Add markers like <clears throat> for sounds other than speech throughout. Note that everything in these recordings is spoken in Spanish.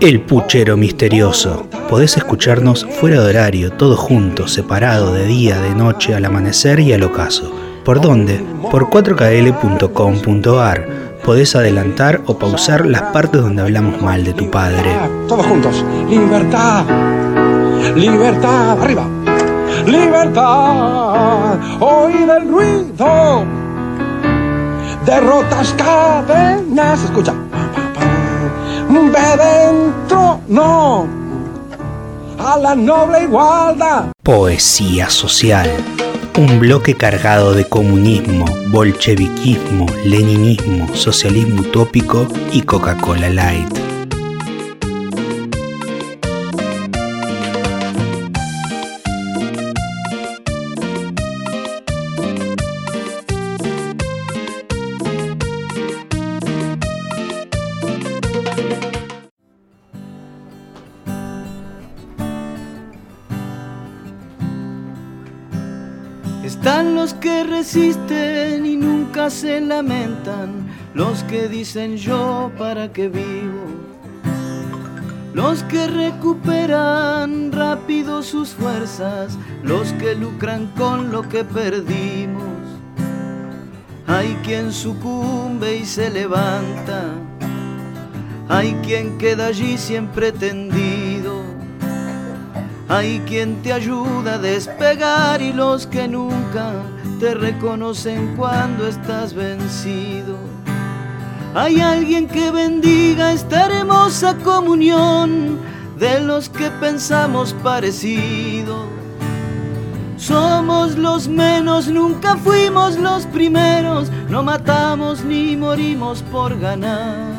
El Puchero Misterioso. Podés escucharnos fuera de horario, todos juntos, separado de día, de noche, al amanecer y al ocaso. ¿Por dónde? Por 4kl.com.ar. Podés adelantar o pausar las partes donde hablamos mal de tu padre. Todos juntos. Libertad. Libertad. Arriba. Libertad. Oír el ruido. Derrotas cadenas. Escucha. No. A la noble igualdad. Poesía social. Un bloque cargado de comunismo, bolcheviquismo, leninismo, socialismo utópico y Coca-Cola Light. Lamentan, los que dicen yo para qué vivo, los que recuperan rápido sus fuerzas, los que lucran con lo que perdimos. Hay quien sucumbe y se levanta, hay quien queda allí siempre tendido. Hay quien te ayuda a despegar y los que nunca te reconocen cuando estás vencido. Hay alguien que bendiga esta hermosa comunión de los que pensamos parecido. Somos los menos, nunca fuimos los primeros, no matamos ni morimos por ganar.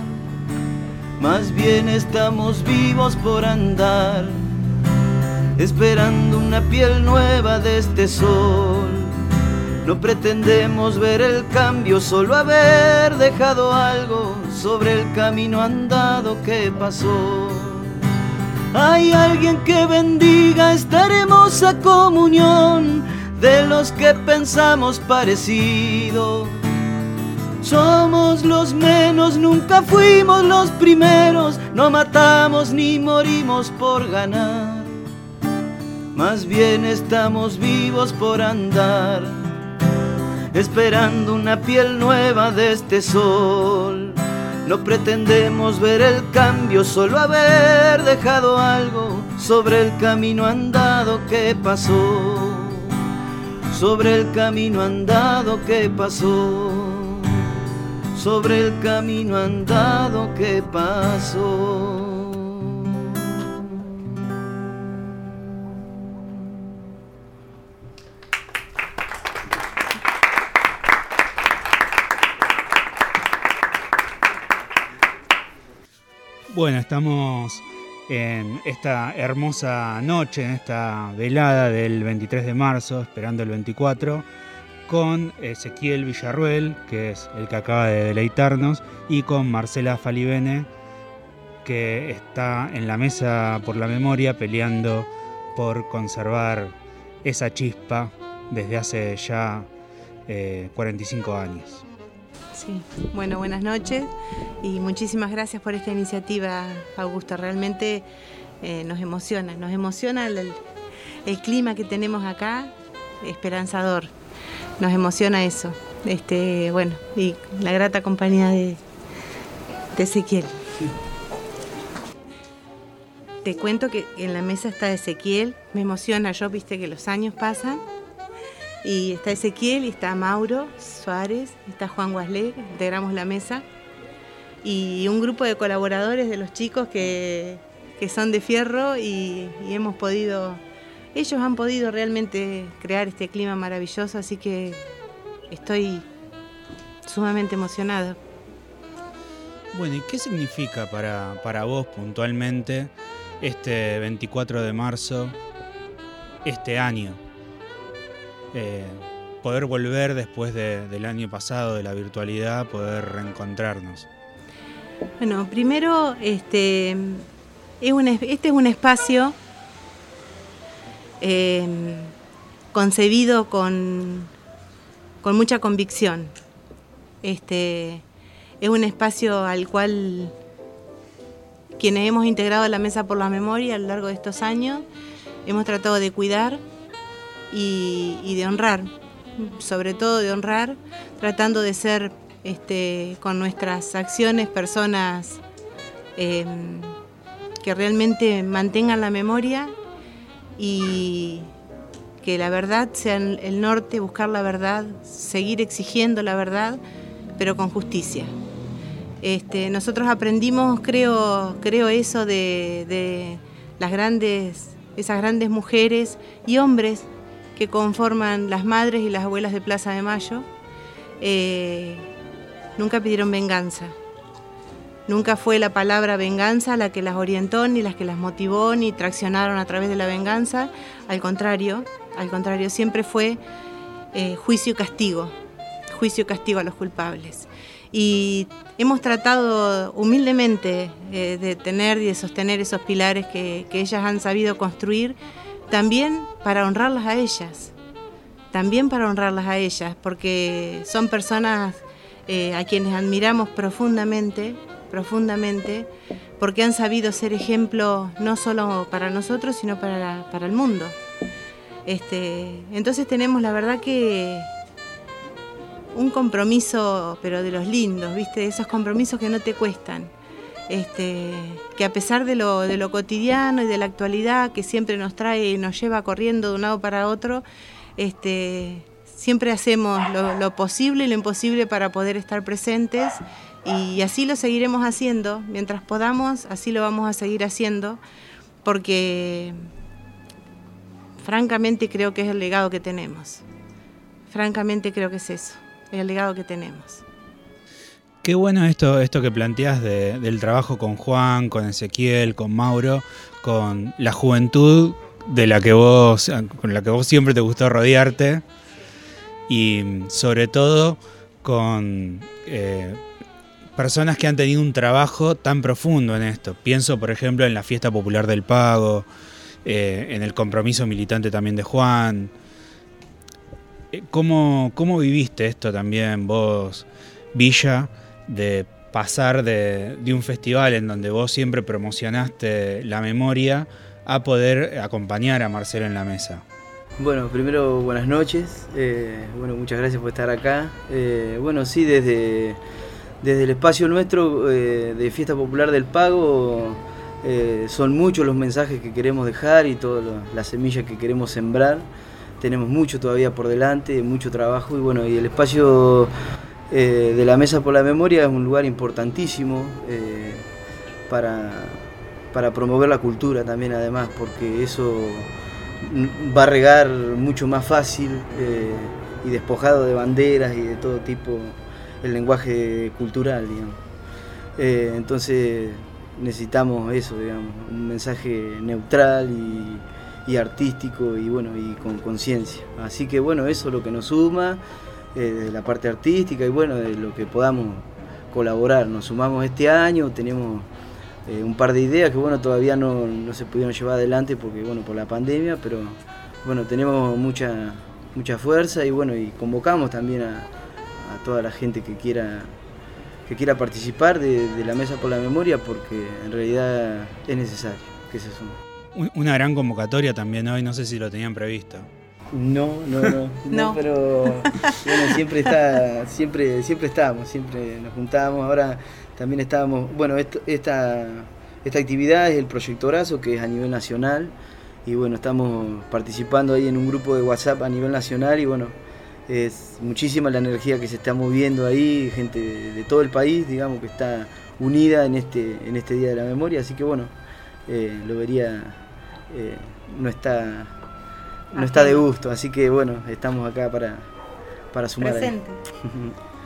Más bien estamos vivos por andar esperando una piel nueva de este sol. No pretendemos ver el cambio, solo haber dejado algo sobre el camino andado que pasó. Hay alguien que bendiga esta hermosa comunión de los que pensamos parecido. Somos los menos, nunca fuimos los primeros, no matamos ni morimos por ganar más bien estamos vivos por andar, esperando una piel nueva de este sol. No pretendemos ver el cambio, solo haber dejado algo sobre el camino andado que pasó, sobre el camino andado que pasó, sobre el camino andado que pasó. Bueno, estamos en esta hermosa noche, en esta velada del 23 de marzo, esperando el 24, con Ezequiel Villarruel, que es el que acaba de deleitarnos, y con Marcela Falibene, que está en la mesa por la memoria peleando por conservar esa chispa desde hace ya 45 eh, años. Sí, bueno, buenas noches y muchísimas gracias por esta iniciativa, Augusto. Realmente eh, nos emociona, nos emociona el, clima que tenemos acá, esperanzador. Nos emociona eso. Este, bueno, y la grata compañía de Ezequiel. Te cuento que en la mesa está Ezequiel, me emociona, yo viste que los años pasan y está Ezequiel y está Mauro Suárez, está Juan Guaslé, integramos la mesa. Y un grupo de colaboradores de los chicos que, son de fierro y, hemos podido, ellos han podido realmente crear este clima maravilloso, así que estoy sumamente emocionada. Bueno, ¿y qué significa para, para vos puntualmente este 24 de marzo, este año? Eh, poder volver después del año pasado, de la virtualidad, poder reencontrarnos? Bueno, primero, este, es un, este espacio em, concebido con, con mucha convicción. Este, es un espacio al cual quienes hemos integrado la Mesa por la Memoria a lo largo de estos años, hemos tratado de cuidar y, de honrar, sobre todo de honrar, tratando de ser este, con nuestras acciones personas em, que realmente mantengan la memoria y que la verdad sea el norte, buscar la verdad, seguir exigiendo la verdad, pero con justicia. Este, nosotros aprendimos, creo, creo eso de, las grandes, esas grandes mujeres y hombres que conforman las madres y las abuelas de Plaza de Mayo. Eh, nunca pidieron venganza. Nunca fue la palabra venganza la que las orientó, ni las que las motivó, ni traccionaron a través de la venganza. Al contrario, al contrario, siempre fue eh, juicio y castigo, juicio y castigo a los culpables. Y hemos tratado humildemente eh, de tener y de sostener esos pilares que, ellas han sabido construir, también para honrarlas a ellas, también para honrarlas a ellas, porque son personas eh, a quienes admiramos profundamente, profundamente, porque han sabido ser ejemplo no solo para nosotros, sino para, para el mundo. Este, entonces tenemos la verdad que un compromiso, pero de los lindos, ¿viste? Esos compromisos que no te cuestan. Este, que a pesar de lo, de lo cotidiano y de la actualidad que siempre nos trae y nos lleva corriendo de un lado para otro, este, siempre hacemos lo, posible y lo imposible para poder estar presentes y así lo seguiremos haciendo, mientras podamos, así lo vamos a seguir haciendo, porque francamente creo que es el legado que tenemos, francamente creo que es eso el legado que tenemos. Qué bueno esto, esto que planteas del trabajo con Juan, con Ezequiel, con Mauro, con la juventud de la que vos, con la que vos siempre te gustó rodearte y sobre todo con eh, personas que han tenido un trabajo tan profundo en esto. Pienso, por ejemplo, en la fiesta popular del pago, eh, en el compromiso militante también de Juan, eh, ¿Cómo, ¿Cómo viviste esto también vos, Villa, de pasar de, un festival en donde vos siempre promocionaste la memoria a poder acompañar a Marcelo en la mesa? Bueno, primero buenas noches, eh, bueno, muchas gracias por estar acá. Eh, bueno, sí, desde, desde el espacio nuestro de Fiesta Popular del Pago son muchos los mensajes que queremos dejar y todas las semillas que queremos sembrar tenemos mucho todavía por delante, mucho trabajo y bueno, y el espacio eh, de la Mesa por la Memoria es un lugar importantísimo eh, para, para promover la cultura también además, porque eso va a regar mucho más fácil eh, y despojado de banderas y de todo tipo el lenguaje cultural, digamos. entonces necesitamos eso, digamos, un mensaje neutral y y artístico y bueno y con conciencia. Así que bueno, eso es lo que nos suma eh, de la parte artística y bueno, de lo que podamos colaborar. Nos sumamos este año, tenemos eh, un par de ideas que bueno, todavía no, se pudieron llevar adelante porque bueno, por la pandemia, pero bueno, tenemos mucha mucha fuerza y bueno, y convocamos también a, toda la gente que quiera que quiera participar de, de, la Mesa por la Memoria porque en realidad es necesario que se sume. Una gran convocatoria también hoy, no sé si lo tenían previsto. No, no, <laughs> no, no, pero bueno, siempre está, siempre, siempre estábamos, siempre nos juntábamos, ahora también estábamos, bueno, esta, esta actividad es el proyectorazo que es a nivel nacional. Y bueno, estamos participando ahí en un grupo de WhatsApp a nivel nacional y bueno, es muchísima la energía que se está moviendo ahí, gente de, todo el país, digamos, que está unida en este, en este Día de la Memoria, así que bueno, eh, lo vería eh, no está no está de gusto, así que bueno, estamos acá para, para sumar. Presente.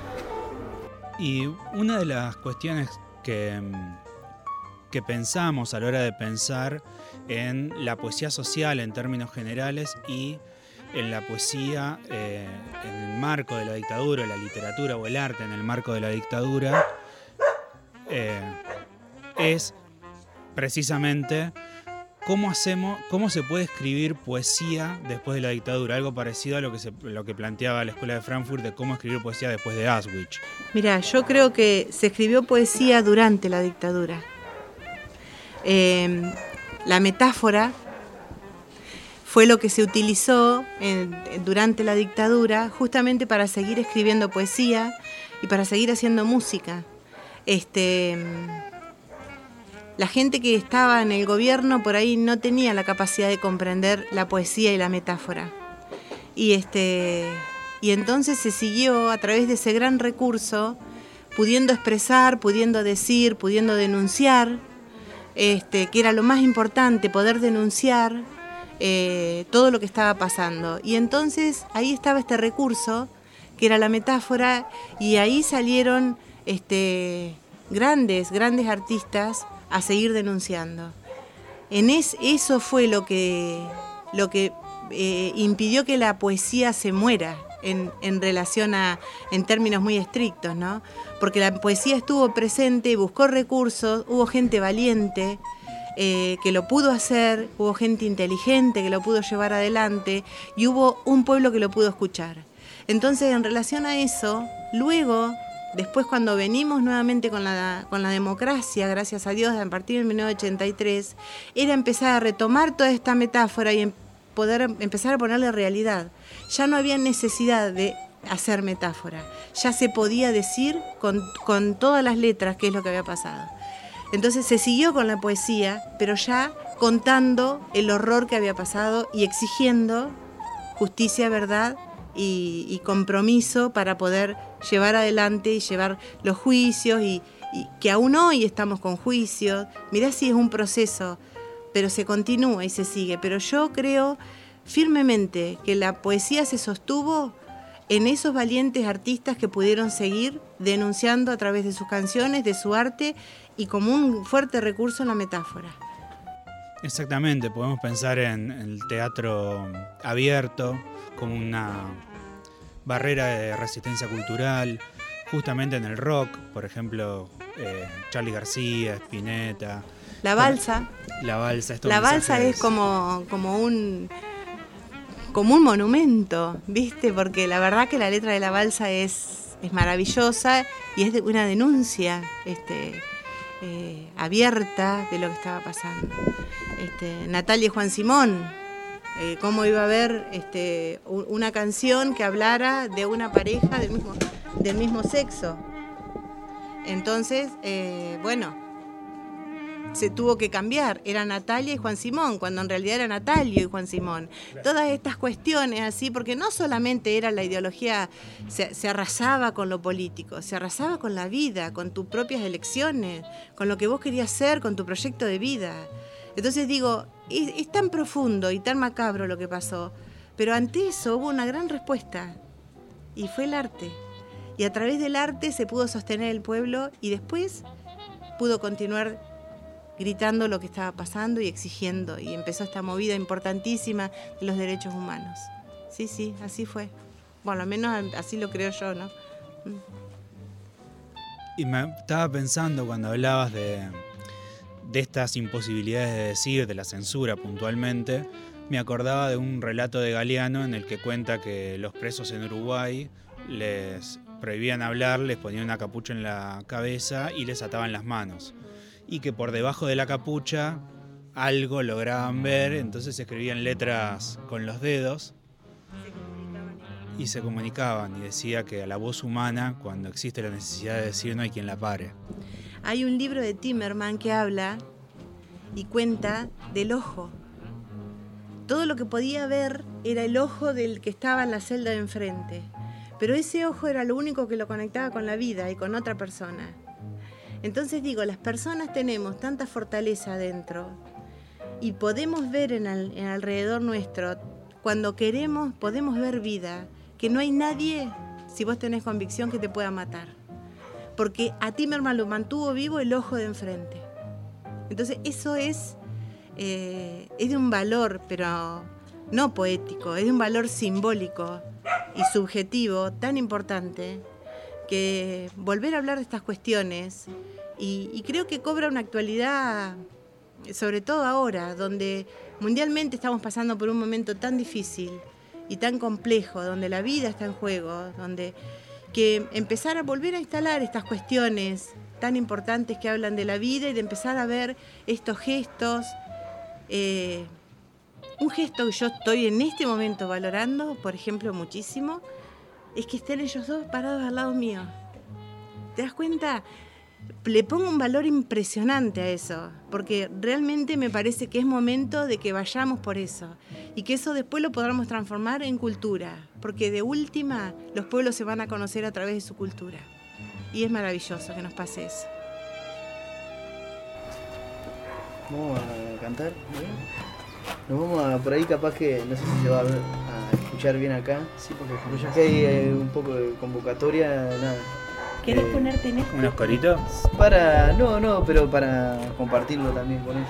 <laughs> y una de las cuestiones que, que pensamos a la hora de pensar en la poesía social en términos generales y en la poesía eh, en el marco de la dictadura, la literatura o el arte en el marco de la dictadura, eh, es precisamente ¿Cómo hacemos, cómo se puede escribir poesía después de la dictadura? Algo parecido a lo que, lo que planteaba la Escuela de Frankfurt de cómo escribir poesía después de Auschwitz. Mira, yo creo que se escribió poesía durante la dictadura. eh, la metáfora fue lo que se utilizó durante la dictadura justamente para seguir escribiendo poesía y para seguir haciendo música. Este, la gente que estaba en el gobierno por ahí no tenía la capacidad de comprender la poesía y la metáfora. Y, este, y entonces se siguió a través de ese gran recurso, pudiendo expresar, pudiendo decir, pudiendo denunciar, este, que era lo más importante, poder denunciar eh, todo lo que estaba pasando. Y entonces ahí estaba este recurso, que era la metáfora, y ahí salieron este, grandes, grandes artistas a seguir denunciando. En eso fue lo que, lo que eh, impidió que la poesía se muera en, en, relación a, en términos muy estrictos, ¿no? Porque la poesía estuvo presente, buscó recursos, hubo gente valiente, eh, que lo pudo hacer, hubo gente inteligente que lo pudo llevar adelante y hubo un pueblo que lo pudo escuchar. Entonces, en relación a eso, luego, después cuando venimos nuevamente con la, con la democracia, gracias a Dios, a partir de 1983, era empezar a retomar toda esta metáfora y em, poder empezar a ponerle realidad. Ya no había necesidad de hacer metáfora, ya se podía decir con, con todas las letras qué es lo que había pasado. Entonces se siguió con la poesía, pero ya contando el horror que había pasado y exigiendo justicia, verdad y, compromiso para poder llevar adelante y llevar los juicios y, que aún hoy estamos con juicios. Mirá si es un proceso, pero se continúa y se sigue. Pero yo creo firmemente que la poesía se sostuvo en esos valientes artistas que pudieron seguir denunciando a través de sus canciones, de su arte y como un fuerte recurso en la metáfora. Exactamente, podemos pensar en el teatro abierto como una barrera de resistencia cultural, justamente en el rock, por ejemplo, eh, Charlie García, Spinetta. La balsa. La balsa, La balsa es como, como un como un monumento, ¿viste? Porque la verdad que la letra de la balsa es, es maravillosa y es de una denuncia este, eh, abierta de lo que estaba pasando. Este, Natalia y Juan Simón, eh, cómo iba a haber este, una canción que hablara de una pareja del mismo, del mismo sexo. Entonces, eh, bueno, se tuvo que cambiar. Era Natalia y Juan Simón, cuando en realidad era Natalia y Juan Simón. Todas estas cuestiones así, porque no solamente era la ideología, se, arrasaba con lo político, se arrasaba con la vida, con tus propias elecciones, con lo que vos querías ser, con tu proyecto de vida. Entonces digo, es tan profundo y tan macabro lo que pasó, pero ante eso hubo una gran respuesta y fue el arte. Y a través del arte se pudo sostener el pueblo y después pudo continuar gritando lo que estaba pasando y exigiendo. Y empezó esta movida importantísima de los derechos humanos. Sí, sí, así fue. Bueno, al menos así lo creo yo, ¿no? Mm. Y me estaba pensando cuando hablabas de, de estas imposibilidades de decir, de la censura puntualmente, me acordaba de un relato de Galeano en el que cuenta que los presos en Uruguay les prohibían hablar, les ponían una capucha en la cabeza y les ataban las manos y que por debajo de la capucha algo lograban ver, entonces escribían letras con los dedos y se comunicaban y decía que a la voz humana, cuando existe la necesidad de decir, no hay quien la pare. Hay un libro de Timerman que habla y cuenta del ojo. Todo lo que podía ver era el ojo del que estaba en la celda de enfrente, pero ese ojo era lo único que lo conectaba con la vida y con otra persona. Entonces digo, las personas tenemos tanta fortaleza adentro y podemos ver en, alrededor nuestro, cuando queremos, podemos ver vida, que no hay nadie, si vos tenés convicción, que te pueda matar. Porque a Timerman lo mantuvo vivo el ojo de enfrente. Entonces eso es, eh, es de un valor, pero no poético, es de un valor simbólico y subjetivo tan importante que volver a hablar de estas cuestiones y, creo que cobra una actualidad, sobre todo ahora, donde mundialmente estamos pasando por un momento tan difícil y tan complejo, donde la vida está en juego, donde que empezar a volver a instalar estas cuestiones tan importantes que hablan de la vida y de empezar a ver estos gestos. Eh, un gesto que yo estoy en este momento valorando, por ejemplo, muchísimo, es que estén ellos dos parados al lado mío. ¿Te das cuenta? Le pongo un valor impresionante a eso, porque realmente me parece que es momento de que vayamos por eso y que eso después lo podamos transformar en cultura, porque de última los pueblos se van a conocer a través de su cultura. Y es maravilloso que nos pase eso. Vamos a cantar. Nos vamos a por ahí, capaz que no sé si se va a, escuchar bien acá. Sí, porque Pero ya que hay eh, un poco de convocatoria, nada. ¿Querés Eh, ponerte en esto? ¿Unos coritos? Para. No, no, pero para compartirlo también con ellos.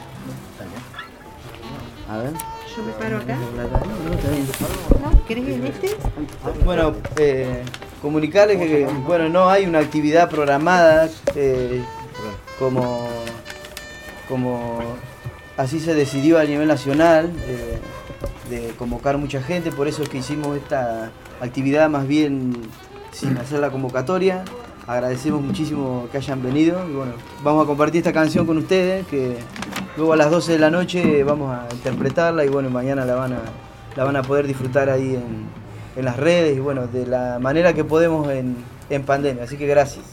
¿no? A ver. Yo me paro acá. No, no, está bien. ¿No? ¿Querés en este? Bueno, eh, comunicarles que bueno, no hay una actividad programada eh, como, como así se decidió a nivel nacional eh, de convocar mucha gente, por eso es que hicimos esta actividad más bien sin hacer la convocatoria. Agradecemos muchísimo que hayan venido y bueno, vamos a compartir esta canción con ustedes que luego a las 12 de la noche vamos a interpretarla y bueno, mañana la van a, la van a poder disfrutar ahí en, en las redes y bueno, de la manera que podemos en, en pandemia. Así que gracias.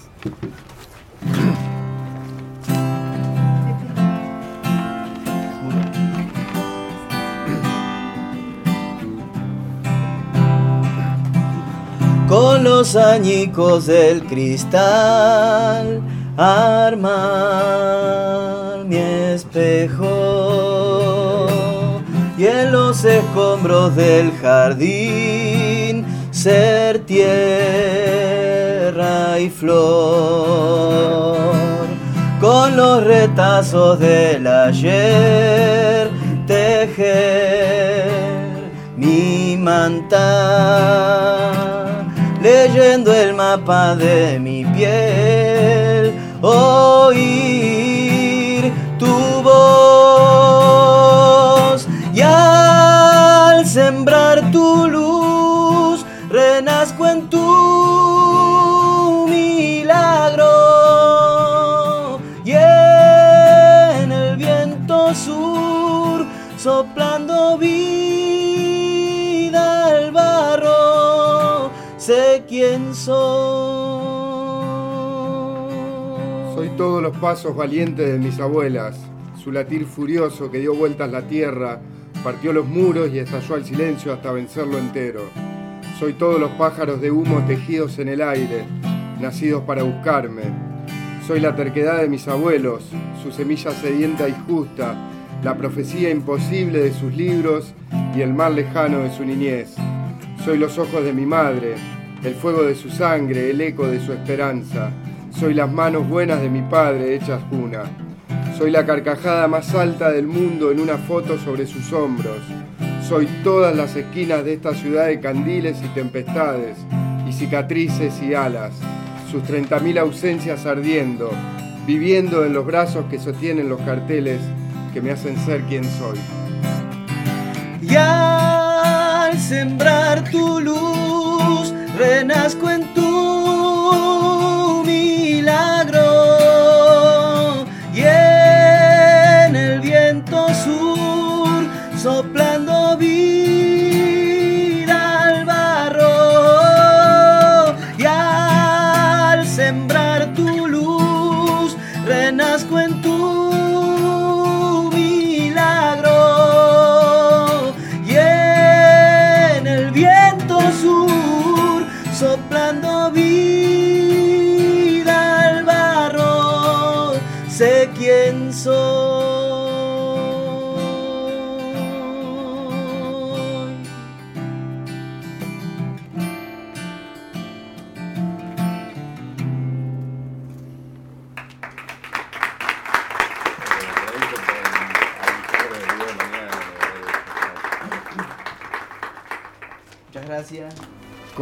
Los añicos del cristal. Armar mi espejo y en los escombros del jardín ser tierra y flor. Con los retazos del ayer tejer mi manta leyendo el mapa de mi piel. Oír tu voz y al sembrar Soy todos los pasos valientes de mis abuelas, su latir furioso que dio vueltas la tierra, partió los muros y estalló al silencio hasta vencerlo entero. Soy todos los pájaros de humo tejidos en el aire, nacidos para buscarme. Soy la terquedad de mis abuelos, su semilla sedienta y justa, la profecía imposible de sus libros y el mar lejano de su niñez. Soy los ojos de mi madre, el fuego de su sangre, el eco de su esperanza. Soy las manos buenas de mi padre hechas cuna. Soy la carcajada más alta del mundo en una foto sobre sus hombros. Soy todas las esquinas de esta ciudad de candiles y tempestades, y cicatrices y alas, sus 30.000 ausencias ardiendo, viviendo en los brazos que sostienen los carteles que me hacen ser quien soy. Y al sembrar tu luz, renazco en tu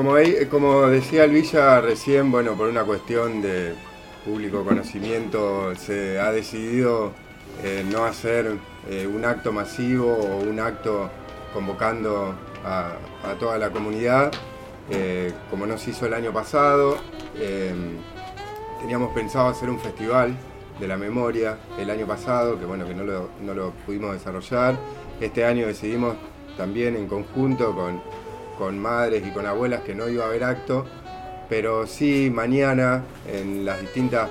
Como, ve- como decía Luisa recién, bueno, por una cuestión de público conocimiento, se ha decidido eh, no hacer eh, un acto masivo o un acto convocando a, toda la comunidad, eh, como no se hizo el año pasado. eh, teníamos pensado hacer un festival de la memoria el año pasado, que bueno, que no lo, no lo pudimos desarrollar. Este año decidimos también en conjunto con, con madres y con abuelas que no iba a haber acto, pero sí mañana en las distintas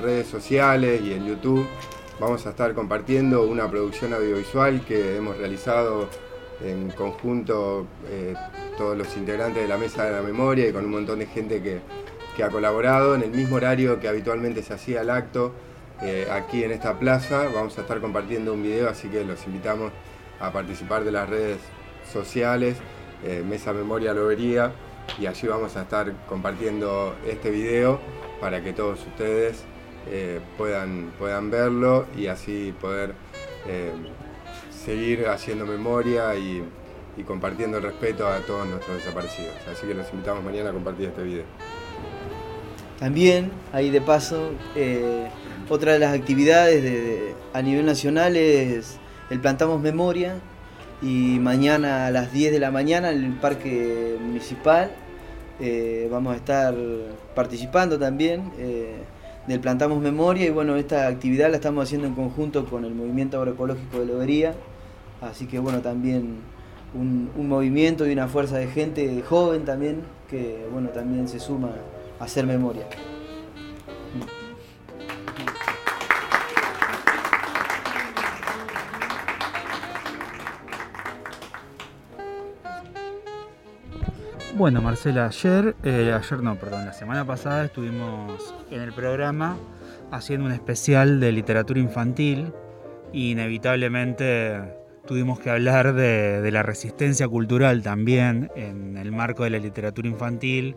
redes sociales y en YouTube vamos a estar compartiendo una producción audiovisual que hemos realizado en conjunto eh, todos los integrantes de la Mesa de la Memoria y con un montón de gente que, que ha colaborado en el mismo horario que habitualmente se hacía el acto eh, aquí en esta plaza. Vamos a estar compartiendo un video, así que los invitamos a participar de las redes sociales, eh, Mesa Memoria Lobería, y allí vamos a estar compartiendo este video para que todos ustedes eh, puedan, puedan verlo y así poder seguir haciendo memoria y, compartiendo el respeto a todos nuestros desaparecidos. Así que los invitamos mañana a compartir este video. También, ahí de paso, eh, otra de las actividades de- a nivel nacional es el Plantamos Memoria y mañana a las 10 de la mañana en el Parque Municipal eh, vamos a estar participando también eh, del Plantamos Memoria y bueno, esta actividad la estamos haciendo en conjunto con el Movimiento Agroecológico de Lobería, así que bueno, también un, un movimiento y una fuerza de gente joven también que bueno, también se suma a hacer memoria. Bueno, Marcela, ayer, eh, ayer no, perdón, la semana pasada estuvimos en el programa haciendo un especial de literatura infantil y inevitablemente tuvimos que hablar de, la resistencia cultural también en el marco de la literatura infantil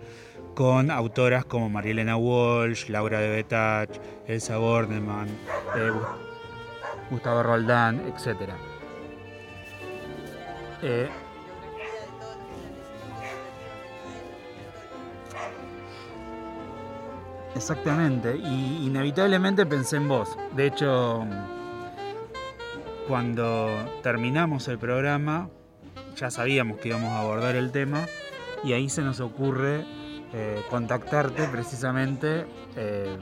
con autoras como Marielena Walsh, Laura de Betach, Elsa Bornemann, eh, Gu- Gustavo Roldán, etc. Exactamente, y inevitablemente pensé en vos. De hecho, cuando terminamos el programa, ya sabíamos que íbamos a abordar el tema y ahí se nos ocurre eh, contactarte precisamente. eh,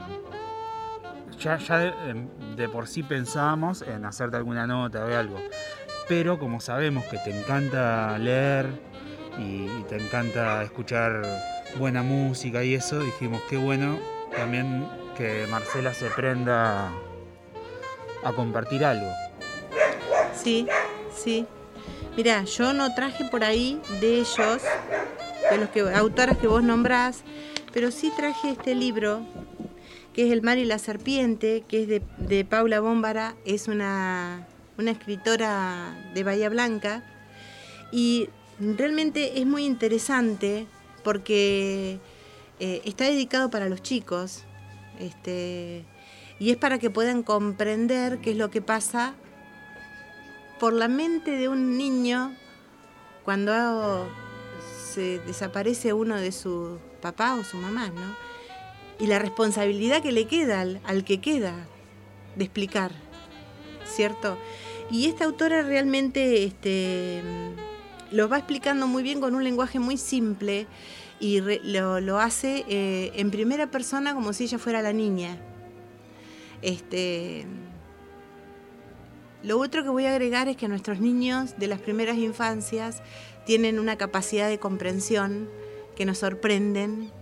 ya em, de por sí pensábamos en hacerte alguna nota o algo, pero como sabemos que te encanta leer y, y te encanta escuchar buena música y eso, dijimos qué bueno también que Marcela se prenda a compartir algo. Sí, sí. Mira, yo no traje por ahí de ellos, de los que, autoras que vos nombrás, pero sí traje este libro, que es El mar y la serpiente, que es de, de Paula Bómbara, es una, una escritora de Bahía Blanca, y realmente es muy interesante porque eh, está dedicado para los chicos, este, y es para que puedan comprender qué es lo que pasa por la mente de un niño cuando se desaparece uno de su papá o su mamá, ¿no? Y la responsabilidad que le queda al, al que queda de explicar, ¿cierto? Y esta autora realmente este, lo va explicando muy bien con un lenguaje muy simple y lo, lo hace eh, en primera persona como si ella fuera la niña. Este, lo otro que voy a agregar es que nuestros niños de las primeras infancias tienen una capacidad de comprensión que nos sorprenden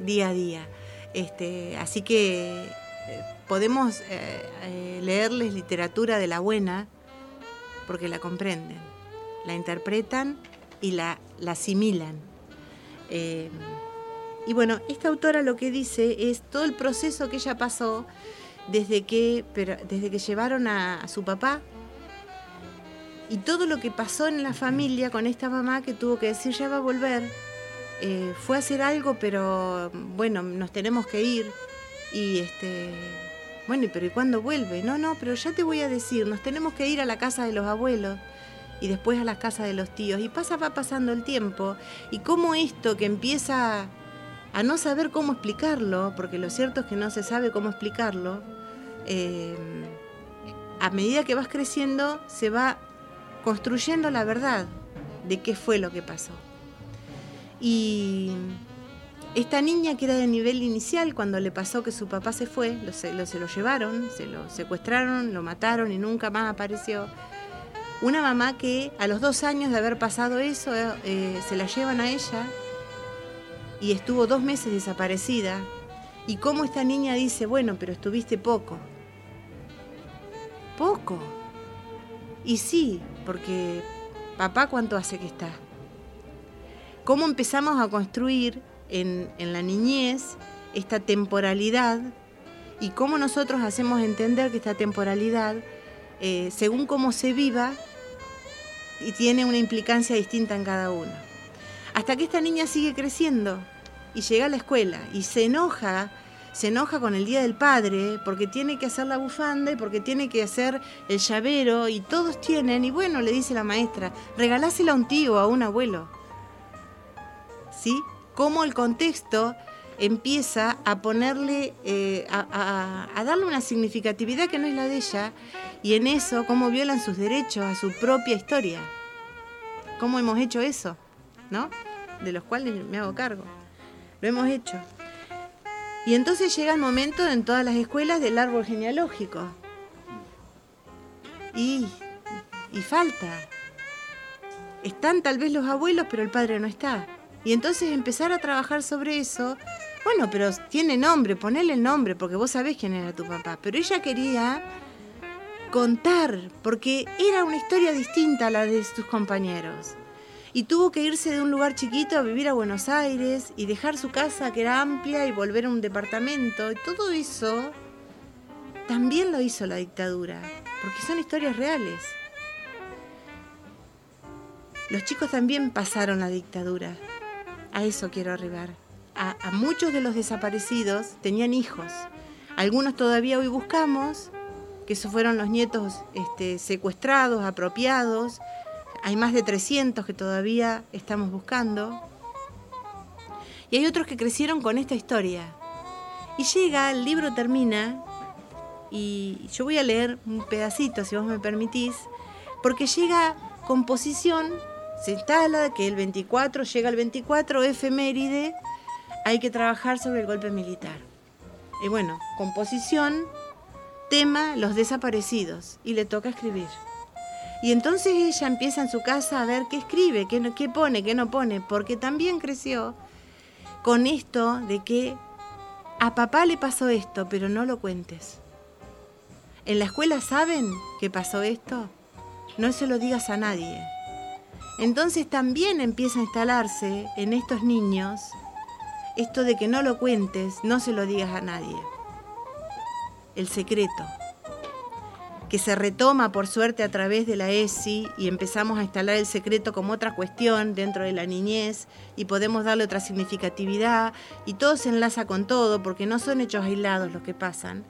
día a día. Este, así que eh, podemos eh, leerles literatura de la buena porque la comprenden, la interpretan y la, la asimilan. Eh, y bueno, esta autora lo que dice es todo el proceso que ella pasó desde que, pero desde que llevaron a, a su papá y todo lo que pasó en la familia con esta mamá que tuvo que decir ya va a volver. Eh, fue a hacer algo, pero bueno, nos tenemos que ir. Y este, bueno, ¿y pero ¿y cuándo vuelve? No, no, pero ya te voy a decir, nos tenemos que ir a la casa de los abuelos y después a la casa de los tíos. Y pasa, va pasando el tiempo. Y cómo esto que empieza a no saber cómo explicarlo, porque lo cierto es que no se sabe cómo explicarlo, eh, a medida que vas creciendo se va construyendo la verdad de qué fue lo que pasó. Y esta niña que era de nivel inicial, cuando le pasó que su papá se fue, se, lo, se lo llevaron, se lo secuestraron, lo mataron y nunca más apareció. Una mamá que a los dos años de haber pasado eso, eh, se la llevan a ella y estuvo dos meses desaparecida. Y cómo esta niña dice, bueno, pero estuviste poco. Poco. Y sí, porque papá cuánto hace que está. Cómo empezamos a construir en, la niñez esta temporalidad y cómo nosotros hacemos entender que esta temporalidad, eh, según cómo se viva, y tiene una implicancia distinta en cada uno. Hasta que esta niña sigue creciendo y llega a la escuela y se enoja, se enoja con el Día del Padre porque tiene que hacer la bufanda y porque tiene que hacer el llavero y todos tienen, y bueno, le dice la maestra, regalásela a un tío, a un abuelo. ¿Sí? Cómo el contexto empieza a ponerle, eh, a, a, darle una significatividad que no es la de ella, y en eso cómo violan sus derechos a su propia historia. ¿Cómo hemos hecho eso? ¿No? De los cuales me hago cargo. Lo hemos hecho. Y entonces llega el momento en todas las escuelas del árbol genealógico. Y, y falta. Están tal vez los abuelos, pero el padre no está. Y entonces empezar a trabajar sobre eso. Bueno, pero tiene nombre, ponele el nombre, porque vos sabés quién era tu papá. Pero ella quería contar, porque era una historia distinta a la de sus compañeros. Y tuvo que irse de un lugar chiquito a vivir a Buenos Aires y dejar su casa que era amplia y volver a un departamento. Y todo eso también lo hizo la dictadura, porque son historias reales. Los chicos también pasaron la dictadura. A eso quiero arribar. A, muchos de los desaparecidos tenían hijos. Algunos todavía hoy buscamos, que esos fueron los nietos este, secuestrados, apropiados. Hay más de 300 que todavía estamos buscando. Y hay otros que crecieron con esta historia. Y llega, el libro termina, y yo voy a leer un pedacito, si vos me permitís, porque llega composición se instala que el 24, llega el 24, efeméride, hay que trabajar sobre el golpe militar. Y bueno, composición, tema, los desaparecidos, y le toca escribir. Y entonces ella empieza en su casa a ver qué escribe, qué, pone, qué no pone, porque también creció con esto de que a papá le pasó esto, pero no lo cuentes. ¿En la escuela saben que pasó esto? No se lo digas a nadie. Entonces también empieza a instalarse en estos niños esto de que no lo cuentes, no se lo digas a nadie. El secreto, que se retoma por suerte a través de la ESI y empezamos a instalar el secreto como otra cuestión dentro de la niñez y podemos darle otra significatividad y todo se enlaza con todo porque no son hechos aislados los que pasan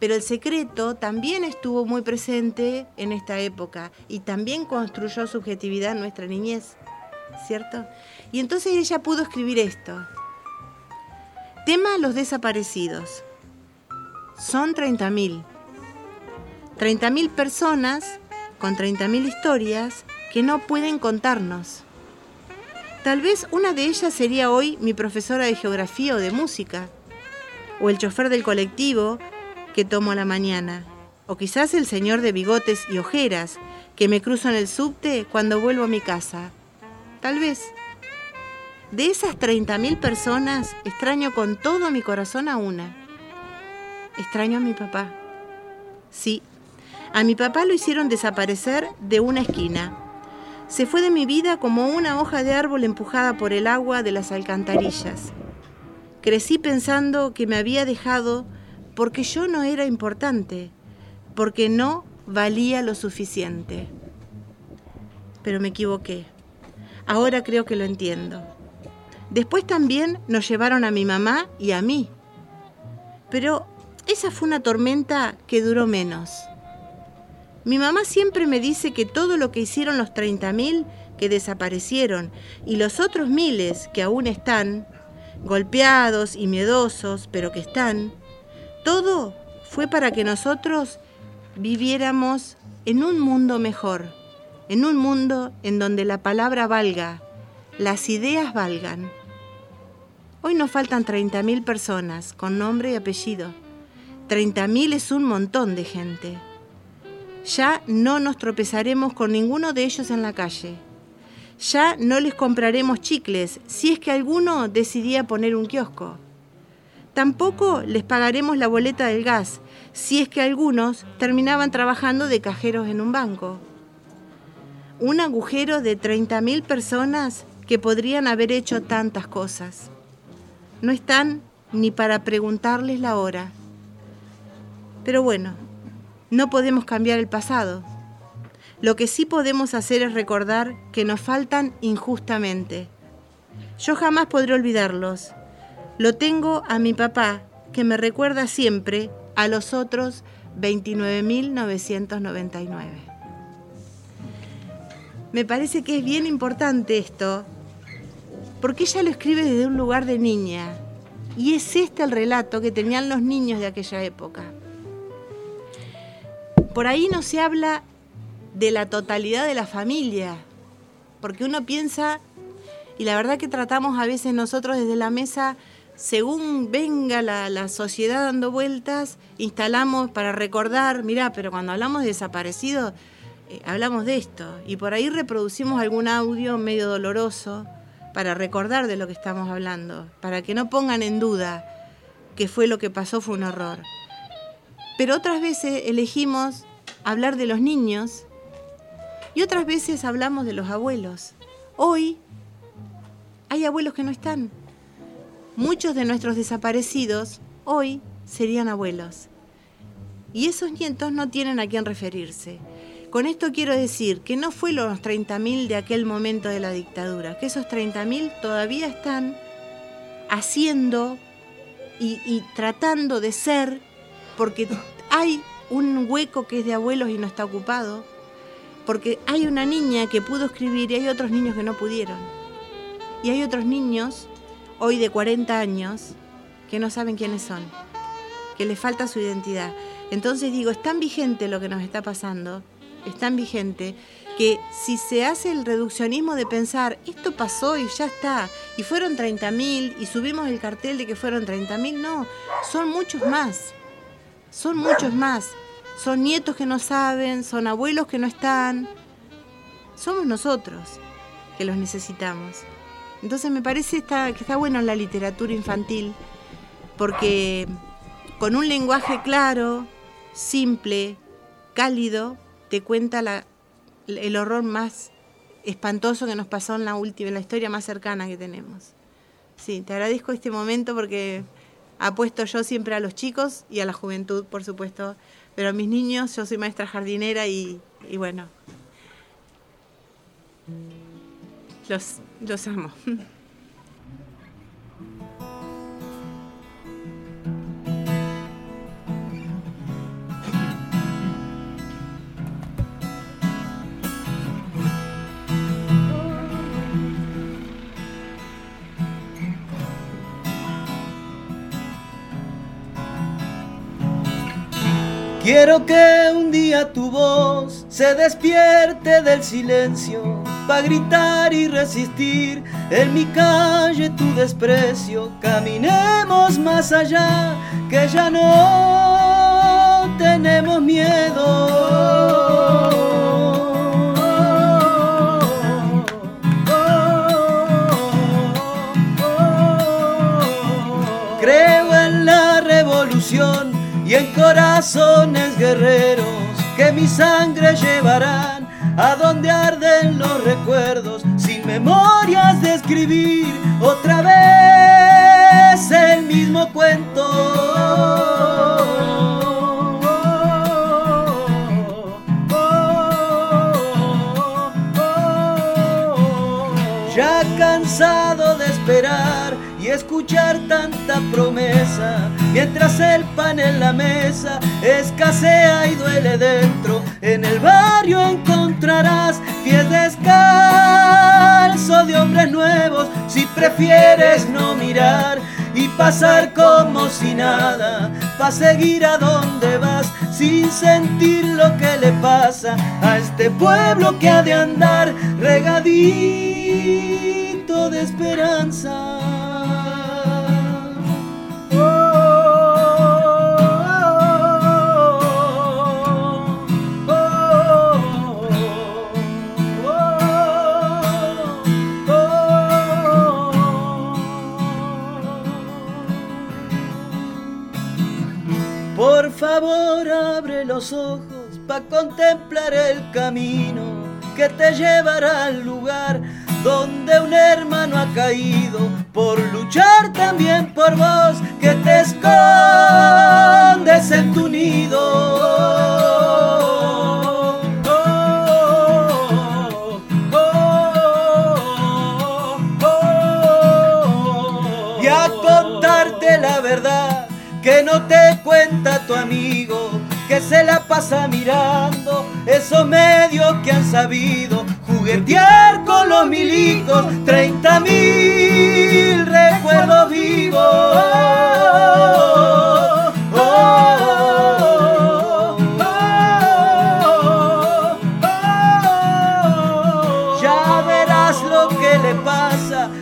pero el secreto también estuvo muy presente en esta época y también construyó subjetividad en nuestra niñez, ¿cierto? Y entonces ella pudo escribir esto. Tema los desaparecidos. Son 30.000. 30.000 personas con 30.000 historias que no pueden contarnos. Tal vez una de ellas sería hoy mi profesora de geografía o de música, o el chofer del colectivo que tomo a la mañana, o quizás el señor de bigotes y ojeras que me cruzo en el subte cuando vuelvo a mi casa. Tal vez. De esas 30.000 personas, extraño con todo mi corazón a una. Extraño a mi papá. Sí, a mi papá lo hicieron desaparecer de una esquina. Se fue de mi vida como una hoja de árbol empujada por el agua de las alcantarillas. Crecí pensando que me había dejado porque yo no era importante, porque no valía lo suficiente. Pero me equivoqué. Ahora creo que lo entiendo. Después también nos llevaron a mi mamá y a mí. Pero esa fue una tormenta que duró menos. Mi mamá siempre me dice que todo lo que hicieron los 30.000 que desaparecieron y los otros miles que aún están, golpeados y miedosos, pero que están, todo fue para que nosotros viviéramos en un mundo mejor, en un mundo en donde la palabra valga, las ideas valgan. Hoy nos faltan 30.000 personas con nombre y apellido. 30.000 es un montón de gente. Ya no nos tropezaremos con ninguno de ellos en la calle. Ya no les compraremos chicles si es que alguno decidía poner un kiosco. Tampoco les pagaremos la boleta del gas si es que algunos terminaban trabajando de cajeros en un banco. Un agujero de 30.000 personas que podrían haber hecho tantas cosas. No están ni para preguntarles la hora. Pero bueno, no podemos cambiar el pasado. Lo que sí podemos hacer es recordar que nos faltan injustamente. Yo jamás podré olvidarlos. Lo tengo a mi papá, que me recuerda siempre a los otros 29.999. Me parece que es bien importante esto, porque ella lo escribe desde un lugar de niña, y es este el relato que tenían los niños de aquella época. Por ahí no se habla de la totalidad de la familia, porque uno piensa, y la verdad que tratamos a veces nosotros desde la mesa, según venga la, sociedad dando vueltas, instalamos para recordar, mirá, pero cuando hablamos de desaparecidos, eh, hablamos de esto, y por ahí reproducimos algún audio medio doloroso para recordar de lo que estamos hablando, para que no pongan en duda que fue lo que pasó fue un horror. Pero otras veces elegimos hablar de los niños y otras veces hablamos de los abuelos. Hoy hay abuelos que no están. Muchos de nuestros desaparecidos hoy serían abuelos. Y esos nietos no tienen a quién referirse. Con esto quiero decir que no fue los 30.000 de aquel momento de la dictadura, que esos 30.000 todavía están haciendo y, y, tratando de ser porque hay un hueco que es de abuelos y no está ocupado, porque hay una niña que pudo escribir y hay otros niños que no pudieron. Y hay otros niños, hoy de 40 años, que no saben quiénes son, que les falta su identidad. Entonces digo, es tan vigente lo que nos está pasando, es tan vigente, que si se hace el reduccionismo de pensar, esto pasó y ya está, y fueron 30.000 y subimos el cartel de que fueron 30.000, no, son muchos más son muchos más. Son nietos que no saben, son abuelos que no están. Somos nosotros que los necesitamos. Entonces me parece que está bueno la literatura infantil, porque con un lenguaje claro, simple, cálido, te cuenta el horror más espantoso que nos pasó en la última, en la historia más cercana que tenemos. Sí, te agradezco este momento porque apuesto yo siempre a los chicos y a la juventud, por supuesto, pero a mis niños, yo soy maestra jardinera y, y bueno, los, los amo. <laughs> Quiero que un día tu voz se despierte del silencio para gritar y resistir en mi calle tu desprecio. Caminemos más allá, que ya no tenemos miedo. Creo en la revolución y en corazones guerreros que mi sangre llevarán a donde arden los recuerdos sin memorias de escribir otra vez el mismo cuento. Ya cansado de esperar y escuchar tanta promesa, mientras el pan en la mesa escasea y duele dentro. En el barrio encontrarás pies descalzos de hombres nuevos, si prefieres no mirar y pasar como si nada, pa' seguir a donde vas sin sentir lo que le pasa a este pueblo que ha de andar regadito de esperanza. Los ojos para contemplar el camino que te llevará al lugar donde un hermano ha caído por luchar también por vos que te escondes en tu nido. Y a contarte la verdad que no te cuenta tu amigo que se la pasa mirando esos medios que han sabido juguetear con los milicos, 30 mil recuerdos vivos.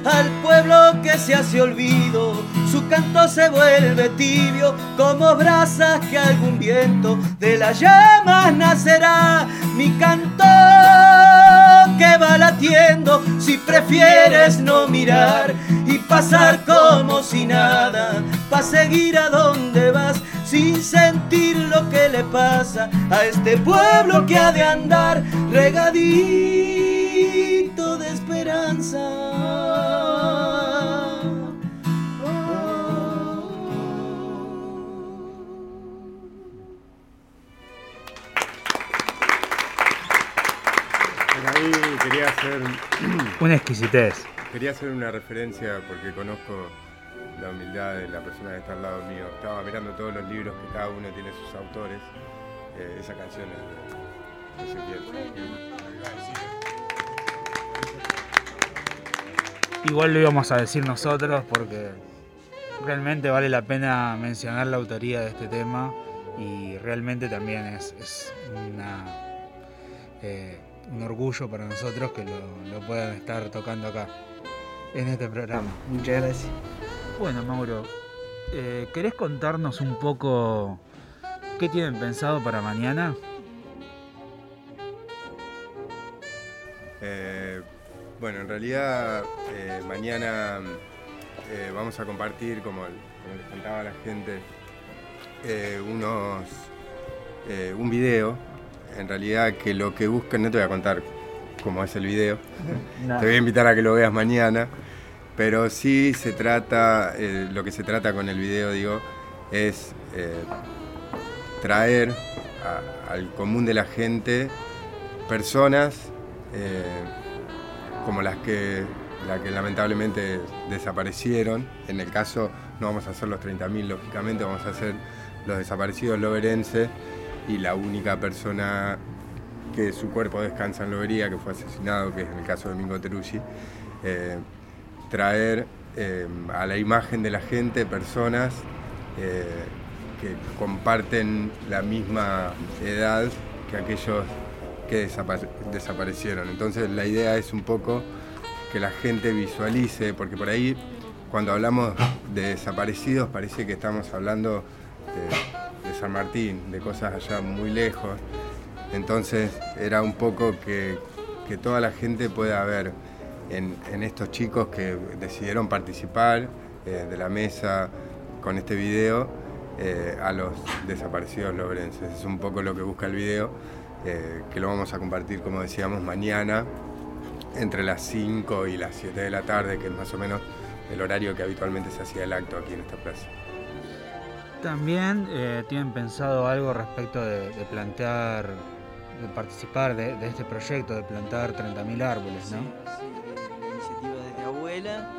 Al pueblo que se. Su canto se vuelve tibio como brasas que algún viento de las llamas nacerá. Mi canto que va latiendo si prefieres no mirar y pasar como si nada, pa' seguir a donde vas sin sentir lo que le pasa a este pueblo que ha de andar regadito de esperanza. Hacer, <clears throat> Una exquisitez. quería hacer una referencia porque conozco la humildad de la persona que está al lado mío. Estaba mirando todos los libros que cada uno tiene sus autores. Eh, esa canción es de Ezequiel. Igual lo íbamos a decir nosotros porque realmente vale la pena mencionar la autoría de este tema y realmente también es, es una, eh, un orgullo para nosotros que lo, lo puedan estar tocando acá en este programa. Muchas gracias. Bueno, Mauro, eh, ¿querés contarnos un poco qué tienen pensado para mañana? Eh, bueno, en realidad eh, mañana eh, vamos a compartir, como, como les contaba a la gente, eh, unos, eh, un video. En realidad que lo que buscan, no te voy a contar cómo es el video, <laughs> te voy a invitar a que lo veas mañana, pero sí se trata, eh, lo que se trata con el video, digo, es eh, traer a- al común de la gente personas eh, como las que, la que lamentablemente desaparecieron. En el caso, no vamos a hacer los 30.000, lógicamente, vamos a hacer los desaparecidos loberenses y la única persona que su cuerpo descansa en Lobería, que fue asesinado, que es en el caso de Domingo Teruggi, eh, traer eh, a la imagen de la gente personas eh, que comparten la misma edad que aquellos que desapa- desaparecieron. Entonces la idea es un poco que la gente visualice, porque por ahí cuando hablamos de desaparecidos parece que estamos hablando de San Martín, de cosas allá muy lejos. Entonces era un poco que, que toda la gente pueda ver en, en estos chicos que decidieron participar eh, de la mesa con este video eh, a los desaparecidos lobrenses. Es un poco lo que busca el video, eh, que lo vamos a compartir, como decíamos, mañana entre las 5 y las 7 de la tarde, que es más o menos el horario que habitualmente se hacía el acto aquí en esta plaza. También eh, tienen pensado algo respecto de, plantear, de participar de, de este proyecto, de plantar 30.000 árboles, ¿no? Sí, sí, la iniciativa desde Abuela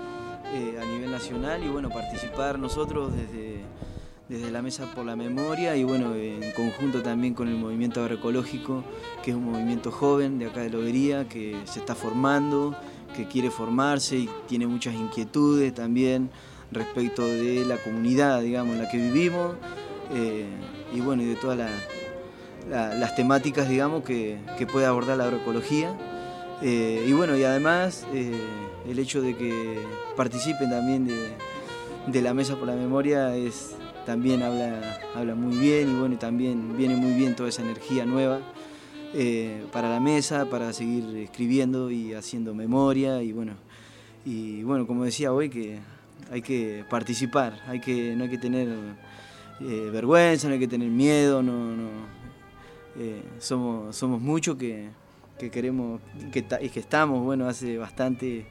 eh, a nivel nacional y bueno, participar nosotros desde, desde la Mesa por la Memoria y bueno, en conjunto también con el movimiento agroecológico, que es un movimiento joven de acá de Lobería, que se está formando, que quiere formarse y tiene muchas inquietudes también respecto de la comunidad, digamos, en la que vivimos eh, y bueno, y de todas las, la- las temáticas, digamos, que, que puede abordar la agroecología. Eh, y bueno, y además eh, el hecho de que participen también de, de la Mesa por la Memoria es, también habla, habla muy bien y bueno, y también viene muy bien toda esa energía nueva para la mesa, para seguir escribiendo y haciendo memoria y bueno, y bueno, como decía hoy, que hay que participar, hay que, no hay que tener eh, vergüenza, no hay que tener miedo, no, eh, somos, somos muchos que, queremos que, que estamos, bueno, hace bastante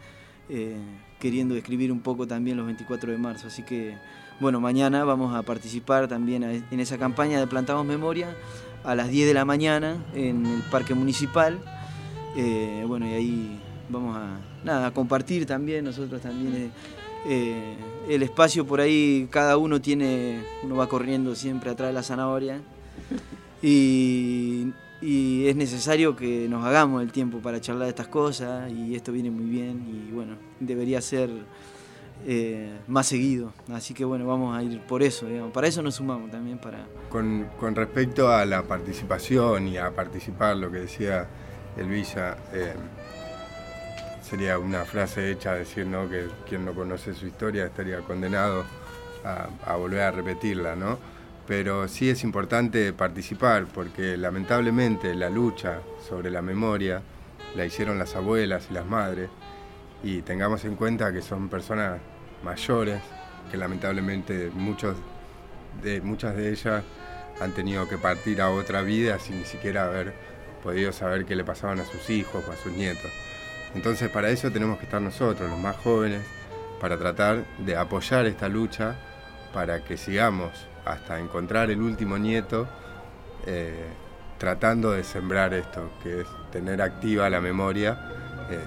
eh, queriendo escribir un poco también los 24 de marzo. Así que, bueno, mañana vamos a participar también en esa campaña de Plantamos Memoria a las 10 de la mañana en el Parque Municipal. Bueno, y ahí vamos a, nada, a compartir también, nosotros también. El espacio por ahí, cada uno tiene, uno va corriendo siempre atrás de la zanahoria y, es necesario que nos hagamos el tiempo para charlar de estas cosas y esto viene muy bien y bueno, debería ser eh, más seguido. Así que bueno, vamos a ir por eso, para eso nos sumamos también. para Con, respecto a la participación y a participar, lo que decía Elvisa, eh, sería una frase hecha decir ¿no? que quien no conoce su historia estaría condenado a, volver a repetirla, ¿no? pero sí es importante participar porque lamentablemente la lucha sobre la memoria la hicieron las abuelas y las madres y tengamos en cuenta que son personas mayores que lamentablemente muchos de, muchas de ellas han tenido que partir a otra vida sin ni siquiera haber podido saber qué le pasaban a sus hijos o a sus nietos. Entonces para eso tenemos que estar nosotros, los más jóvenes, para tratar de apoyar esta lucha para que sigamos hasta encontrar el último nieto, eh, tratando de sembrar esto, que es tener activa la memoria eh,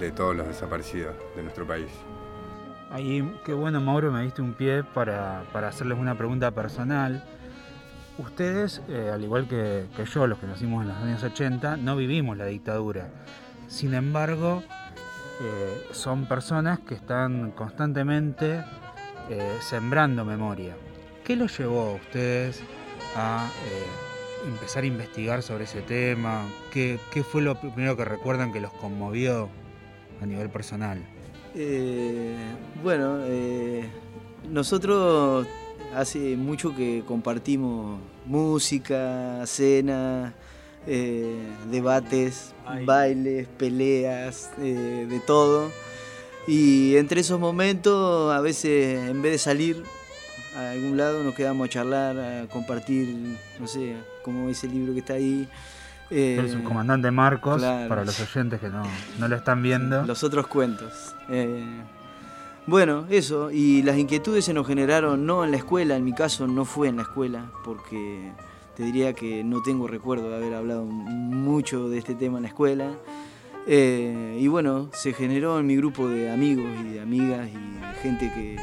de todos los desaparecidos de nuestro país. Ahí, qué bueno Mauro, me diste un pie para, hacerles una pregunta personal. Ustedes, eh, al igual que, yo, los que nacimos en los años 80, no vivimos la dictadura. Sin embargo, son personas que están constantemente sembrando memoria. ¿Qué los llevó a ustedes a eh, empezar a investigar sobre ese tema? ¿Qué, fue lo primero que recuerdan que los conmovió a nivel personal? Eh, bueno, eh, nosotros hace mucho que compartimos música, cena, debates, bailes, peleas, de todo. Y entre esos momentos, a veces en vez de salir a algún lado, nos quedamos a charlar, a compartir, no sé, como ese libro que está ahí. Eh, el subcomandante Marcos, para los oyentes que no, no, lo están viendo. Los otros cuentos. Eh, bueno, eso, y las inquietudes se nos generaron no en la escuela, en mi caso no fue en la escuela, porque te diría que no tengo recuerdo de haber hablado mucho de este tema en la escuela. Eh, y bueno, se generó en mi grupo de amigos y de amigas y de gente que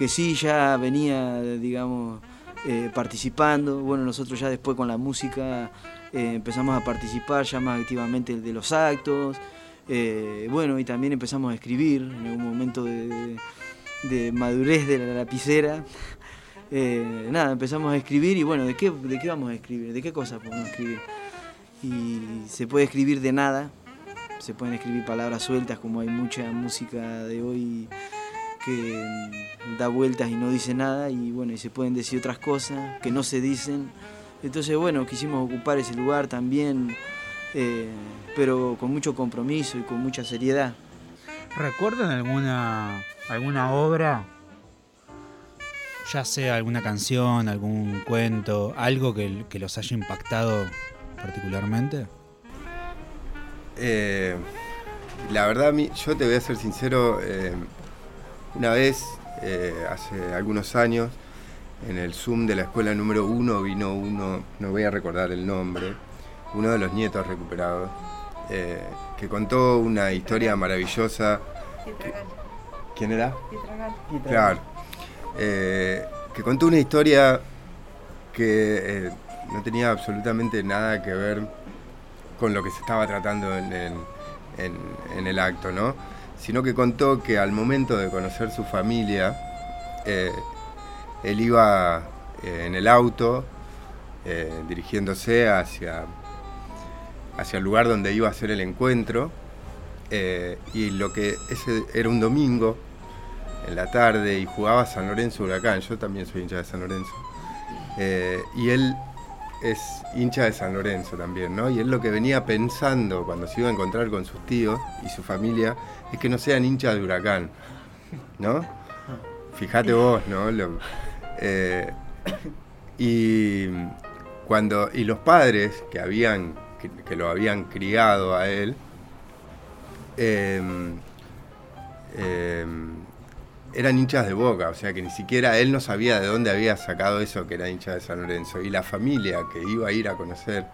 que sí ya venía, digamos, eh, participando. Bueno, nosotros ya después con la música eh, empezamos a participar ya más activamente de los actos. Eh, bueno, y también empezamos a escribir en algún momento de, madurez de la lapicera. Nada, empezamos a escribir y bueno, ¿de qué, ¿de qué vamos a escribir? ¿De qué cosas podemos escribir? Y se puede escribir de nada, se pueden escribir palabras sueltas como hay mucha música de hoy que da vueltas y no dice nada y bueno, y se pueden decir otras cosas que no se dicen. Entonces bueno, quisimos ocupar ese lugar también, eh, pero con mucho compromiso y con mucha seriedad. ¿Recuerdan alguna, alguna obra? Ya sea alguna canción, algún cuento, algo que, los haya impactado particularmente? Eh, la verdad, yo te voy a ser sincero, eh, una vez, eh, hace algunos años, en el Zoom de la escuela número uno vino uno, no voy a recordar el nombre, uno de los nietos recuperados, eh, que contó una historia maravillosa. ¿Quién era? Claro. Eh, que contó una historia que no tenía absolutamente nada que ver con lo que se estaba tratando en el acto, ¿no? sino que contó que al momento de conocer su familia, eh, él iba eh, en el auto eh, dirigiéndose hacia, hacia el lugar donde iba a hacer el encuentro, y lo que ese era un domingo en la tarde y jugaba San Lorenzo Huracán, yo también soy hincha de San Lorenzo, y él es hincha de San Lorenzo también, ¿no? Y él lo que venía pensando cuando se iba a encontrar con sus tíos y su familia es que no sean hinchas de huracán, ¿no? Fíjate vos, ¿no? Eh, y cuando, y los padres que, habían, que, lo habían criado a él, em, eran hinchas de boca, o sea que ni siquiera él no sabía de dónde había sacado eso que era hincha de San Lorenzo. Y la familia que iba a ir a conocer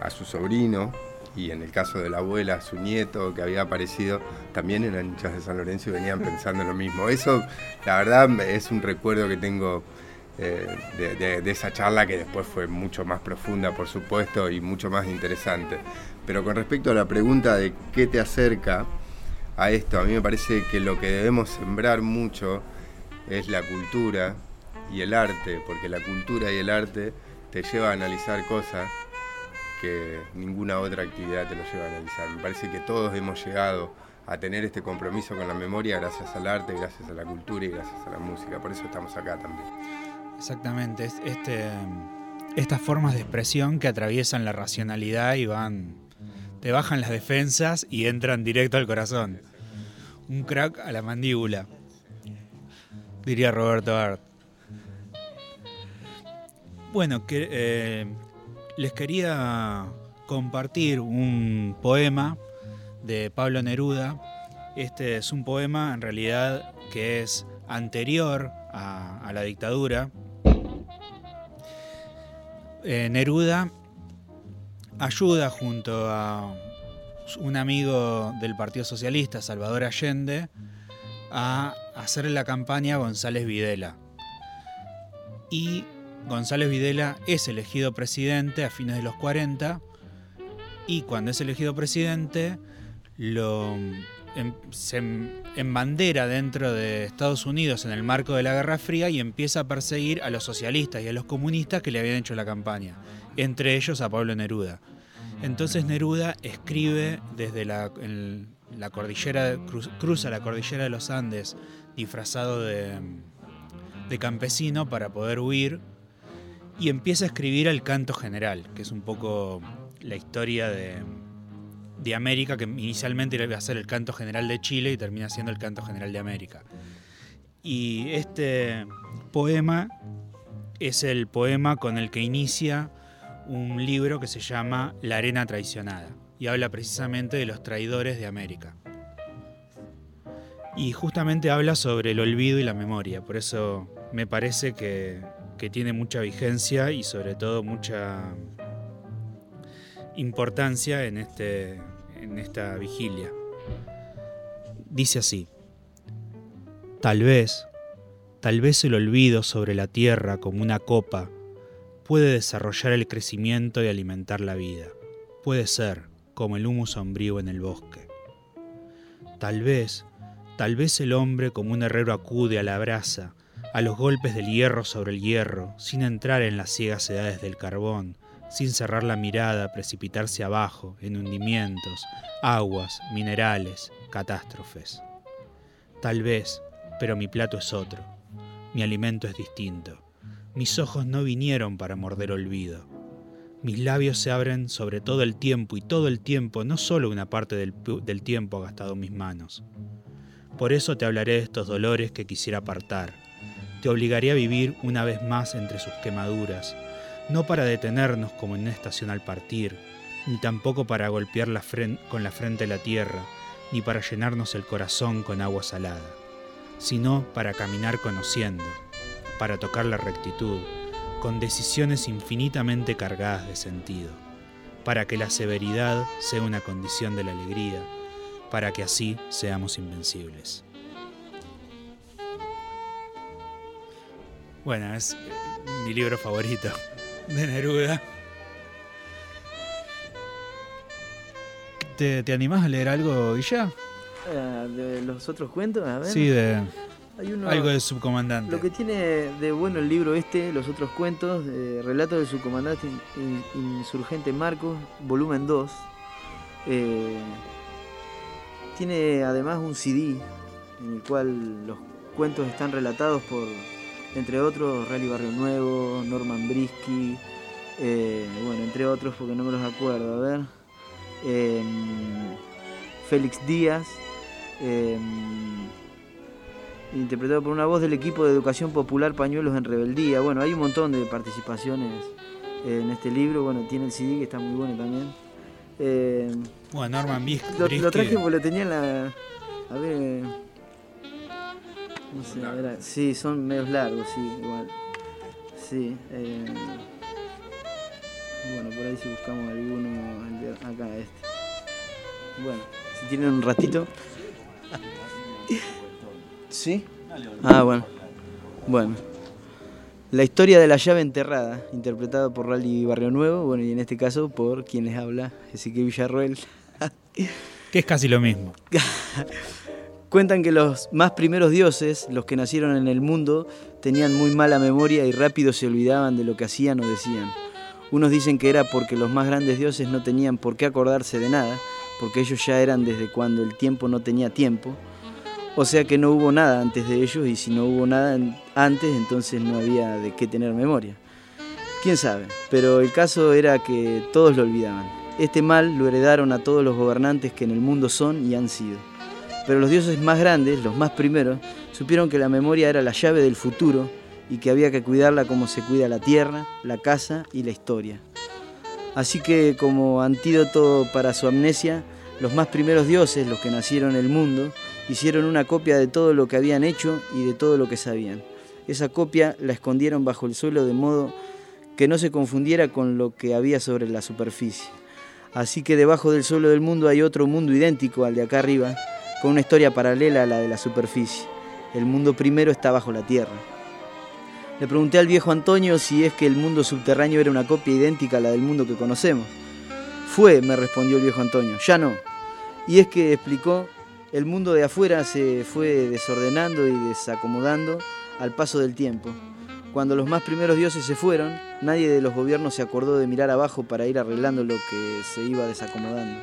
a su sobrino, y en el caso de la abuela, su nieto que había aparecido, también eran hinchas de San Lorenzo y venían <laughs> pensando en lo mismo. Eso, la verdad, es un recuerdo que tengo eh, de, de- de esa charla que después fue mucho más profunda, por supuesto, y mucho más interesante. Pero con respecto a la pregunta de qué te acerca a esto, a mí me parece que lo que debemos sembrar mucho es la cultura y el arte, porque la cultura y el arte te lleva a analizar cosas que ninguna otra actividad te lo lleva a analizar. Me parece que todos hemos llegado a tener este compromiso con la memoria gracias al arte, gracias a la cultura y gracias a la música. Por eso estamos acá también. Exactamente, es- este, estas formas de expresión que atraviesan la racionalidad y van, te bajan las defensas y entran directo al corazón. Un crack a la mandíbula, diría Roberto Art. Bueno, que, eh, les quería compartir un poema de Pablo Neruda. Este es un poema en realidad que es anterior a, la dictadura. Eh, Neruda ayuda junto a un amigo del Partido Socialista, Salvador Allende, a hacer la campaña a González Videla. Y González Videla es elegido presidente a fines de los 40 y cuando es elegido presidente lo em- se em- embandera dentro de Estados Unidos en el marco de la Guerra Fría y empieza a perseguir a los socialistas y a los comunistas que le habían hecho la campaña, entre ellos a Pablo Neruda. Entonces Neruda escribe desde la, la cordillera, cru- cruza la cordillera de los Andes disfrazado de, de campesino para poder huir y empieza a escribir el canto general, que es un poco la historia de, de América, que inicialmente iba a ser el canto general de Chile y termina siendo el canto general de América. Y este poema es el poema con el que inicia un libro que se llama La arena traicionada y habla precisamente de los traidores de América. Y justamente habla sobre el olvido y la memoria, por eso me parece que, que tiene mucha vigencia y sobre todo mucha importancia en, este, en esta vigilia. Dice así, tal vez, tal vez el olvido sobre la tierra como una copa puede desarrollar el crecimiento y alimentar la vida. Puede ser como el humo sombrío en el bosque. Tal vez, tal vez el hombre como un herrero acude a la brasa, a los golpes del hierro sobre el hierro, sin entrar en las ciegas edades del carbón, sin cerrar la mirada, precipitarse abajo, en hundimientos, aguas, minerales, catástrofes. Tal vez, pero mi plato es otro, mi alimento es distinto. Mis ojos no vinieron para morder olvido. Mis labios se abren sobre todo el tiempo y todo el tiempo, no solo una parte del, tiempo ha gastado mis manos. Por eso te hablaré de estos dolores que quisiera apartar. Te obligaré a vivir una vez más entre sus quemaduras, no para detenernos como en una estación al partir, ni tampoco para golpear con la frente la tierra, ni para llenarnos el corazón con agua salada, sino para caminar conociendo, para tocar la rectitud, con decisiones infinitamente cargadas de sentido, para que la severidad sea una condición de la alegría, para que así seamos invencibles. Bueno, es eh, mi libro favorito de Neruda. ¿Te, te animás a leer algo, Guilla? Eh, de los otros cuentos, a ver. Sí, de Hay uno- algo de subcomandante. Lo que tiene de bueno el libro este, los otros cuentos, eh, Relato del subcomandante in- in- insurgente Marcos, volumen 2, eh, tiene además un CD en el cual los cuentos están relatados por, entre otros, Rally Barrio Nuevo, Norman Brisky, eh, bueno, entre otros porque no me los acuerdo, a ver, Félix Díaz, interpretado por una voz del equipo de educación popular Pañuelos en Rebeldía. Bueno, hay un montón de participaciones en este libro. Bueno, tiene el CD que está muy bueno también. Eh, Bueno, Norman Bis- lo, traje porque lo tenía en la. A ver. No sé, a ver, Sí, son medios largos, sí, igual. Sí. eh, bueno, por ahí si buscamos alguno. Acá, este. Bueno, si tienen un ratito. <laughs> ¿Sí? Ah, bueno. Bueno. La historia de la llave enterrada, interpretada por Rally Barrio Nuevo, bueno, y en este caso por quien les habla, Ezequiel Villarroel. <laughs> Que es casi lo mismo. <laughs> Cuentan que los más primeros dioses, los que nacieron en el mundo, tenían muy mala memoria y rápido se olvidaban de lo que hacían o decían. Unos dicen que era porque los más grandes dioses no tenían por qué acordarse de nada, porque ellos ya eran desde cuando el tiempo no tenía tiempo. O sea que no hubo nada antes de ellos y si no hubo nada antes, entonces no había de qué tener memoria. Quién sabe, pero el caso era que todos lo olvidaban. Este mal lo heredaron a todos los gobernantes que en el mundo son y han sido. Pero los dioses más grandes, los más primeros, supieron que la memoria era la llave del futuro y que había que cuidarla como se cuida la tierra, la casa y la historia. Así que como antídoto para su amnesia, los más primeros dioses, los que nacieron en el mundo, hicieron una copia de todo lo que habían hecho y de todo lo que sabían. Esa copia la escondieron bajo el suelo de modo que no se confundiera con lo que había sobre la superficie. Así que debajo del suelo del mundo hay otro mundo idéntico al de acá arriba, con una historia paralela a la de la superficie. El mundo primero está bajo la tierra. Le pregunté al viejo Antonio si es que el mundo subterráneo era una copia idéntica a la del mundo que conocemos. Fue, me respondió el viejo Antonio, ya no. Y es que, explicó, el mundo de afuera se fue desordenando y desacomodando al paso del tiempo. Cuando los más primeros dioses se fueron, nadie de los gobiernos se acordó de mirar abajo para ir arreglando lo que se iba desacomodando.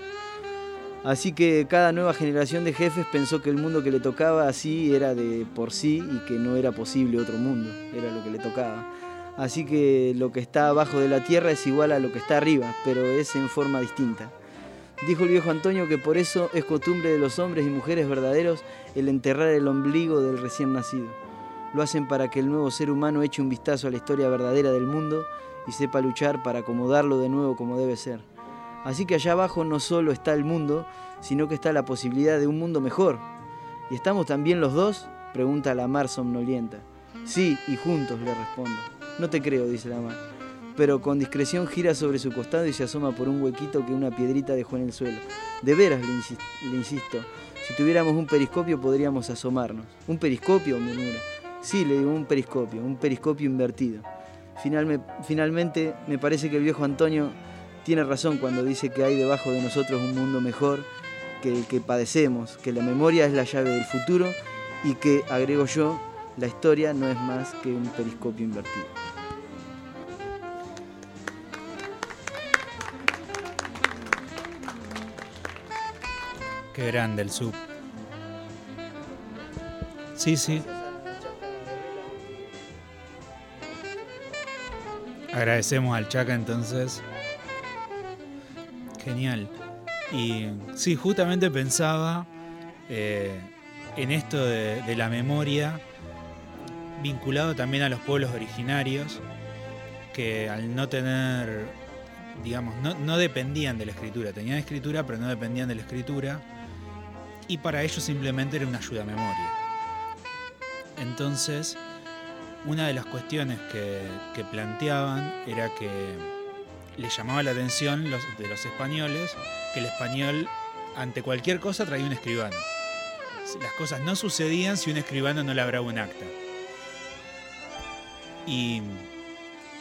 Así que cada nueva generación de jefes pensó que el mundo que le tocaba así era de por sí y que no era posible otro mundo, era lo que le tocaba. Así que lo que está abajo de la tierra es igual a lo que está arriba, pero es en forma distinta. Dijo el viejo Antonio que por eso es costumbre de los hombres y mujeres verdaderos el enterrar el ombligo del recién nacido. Lo hacen para que el nuevo ser humano eche un vistazo a la historia verdadera del mundo y sepa luchar para acomodarlo de nuevo como debe ser. Así que allá abajo no solo está el mundo, sino que está la posibilidad de un mundo mejor. ¿Y estamos también los dos? Pregunta la mar somnolienta. Sí, y juntos, le respondo. No te creo, dice la mar. Pero con discreción gira sobre su costado y se asoma por un huequito que una piedrita dejó en el suelo. De veras, le, insis- le insisto, si tuviéramos un periscopio podríamos asomarnos. ¿Un periscopio? murmura. Sí, le digo, un periscopio, un periscopio invertido. Finalme- finalmente, me parece que el viejo Antonio tiene razón cuando dice que hay debajo de nosotros un mundo mejor que el que padecemos, que la memoria es la llave del futuro y que, agrego yo, la historia no es más que un periscopio invertido. Qué grande el sub. Sí, sí. Agradecemos al Chaca entonces. Genial. Y sí, justamente pensaba eh, en esto de, la memoria vinculado también a los pueblos originarios que al no tener, digamos, no dependían de la escritura, tenían escritura pero no dependían de la escritura y para ellos simplemente era una ayuda a memoria. Entonces, una de las cuestiones que, planteaban era que les llamaba la atención de los españoles que el español ante cualquier cosa traía un escribano. Las cosas no sucedían si un escribano no labraba un acta. Y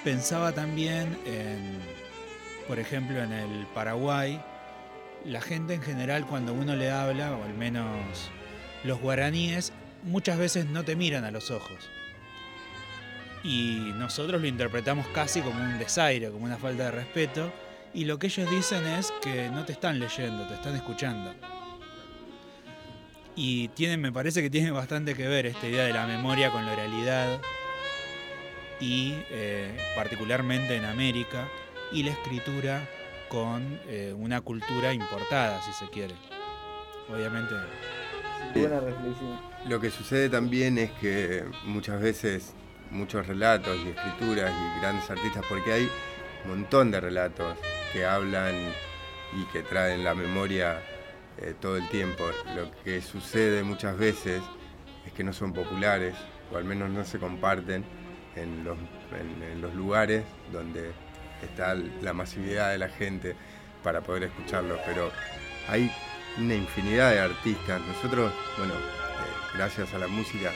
pensaba también en, por ejemplo, en el Paraguay, la gente en general cuando uno le habla, o al menos los guaraníes, muchas veces no te miran a los ojos. Y nosotros lo interpretamos casi como un desaire, como una falta de respeto. Y lo que ellos dicen es que no te están leyendo, te están escuchando. Y tiene, me parece que tiene bastante que ver esta idea de la memoria con la oralidad. Y eh, particularmente en América. Y la escritura con eh, una cultura importada, si se quiere. Obviamente. Buena reflexión. Lo que sucede también es que muchas veces muchos relatos y escrituras y grandes artistas, porque hay un montón de relatos que hablan y que traen la memoria eh, todo el tiempo. Lo que sucede muchas veces es que no son populares, o al menos no se comparten en los, en los lugares donde está la masividad de la gente para poder escucharlos, pero hay una infinidad de artistas. Nosotros, bueno, eh, gracias a la música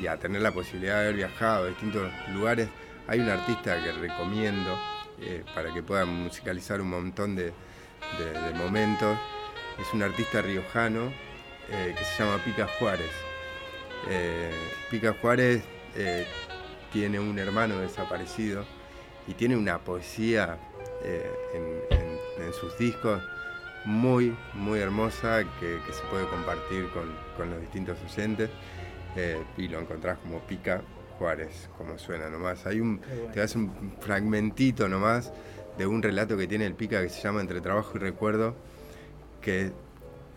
y a tener la posibilidad de haber viajado a distintos lugares, hay un artista que recomiendo eh, para que puedan musicalizar un montón de, momentos. Es un artista riojano eh, que se llama Pica Juárez. Pica Juárez tiene un hermano desaparecido y tiene una poesía en sus discos muy, muy hermosa que, se puede compartir con, los distintos oyentes eh, y lo encontrás como Pica Juárez, como suena nomás. Hay un, te das un fragmentito nomás de un relato que tiene el Pica que se llama Entre Trabajo y Recuerdo, que,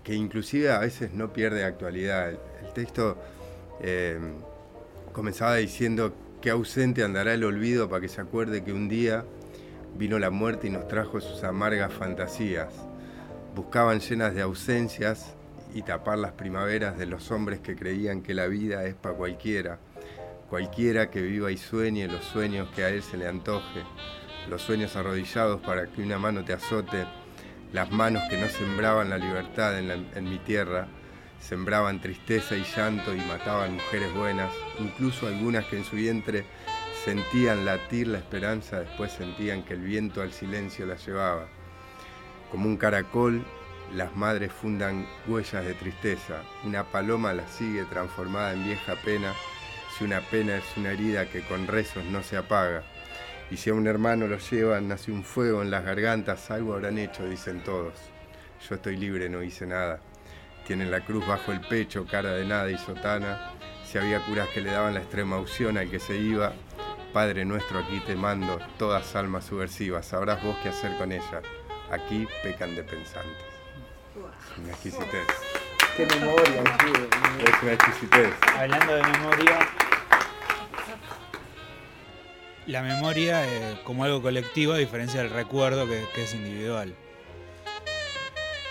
que inclusive a veces no pierde actualidad. El, texto eh, comenzaba diciendo que ausente andará el olvido para que se acuerde que un día vino la muerte y nos trajo sus amargas fantasías. Buscaban llenas de ausencias y tapar las primaveras de los hombres que creían que la vida es para cualquiera, cualquiera que viva y sueñe los sueños que a él se le antoje, los sueños arrodillados para que una mano te azote, las manos que no sembraban la libertad en, en mi tierra, sembraban tristeza y llanto y mataban mujeres buenas, incluso algunas que en su vientre sentían latir la esperanza, después sentían que el viento al silencio las llevaba. Como un caracol, las madres fundan huellas de tristeza. Una paloma las sigue transformada en vieja pena. Si una pena es una herida que con rezos no se apaga. Y si a un hermano lo llevan, nace un fuego en las gargantas, algo habrán hecho, dicen todos. Yo estoy libre, no hice nada. Tienen la cruz bajo el pecho, cara de nada y sotana. Si había curas que le daban la extrema opción al que se iba, Padre nuestro, aquí te mando, todas almas subversivas, sabrás vos qué hacer con ellas aquí pecan de pensantes. Es una exquisitez. Qué memoria, Es una exquisitez. Hablando de memoria, la memoria eh, como algo colectivo a diferencia del recuerdo que, es individual.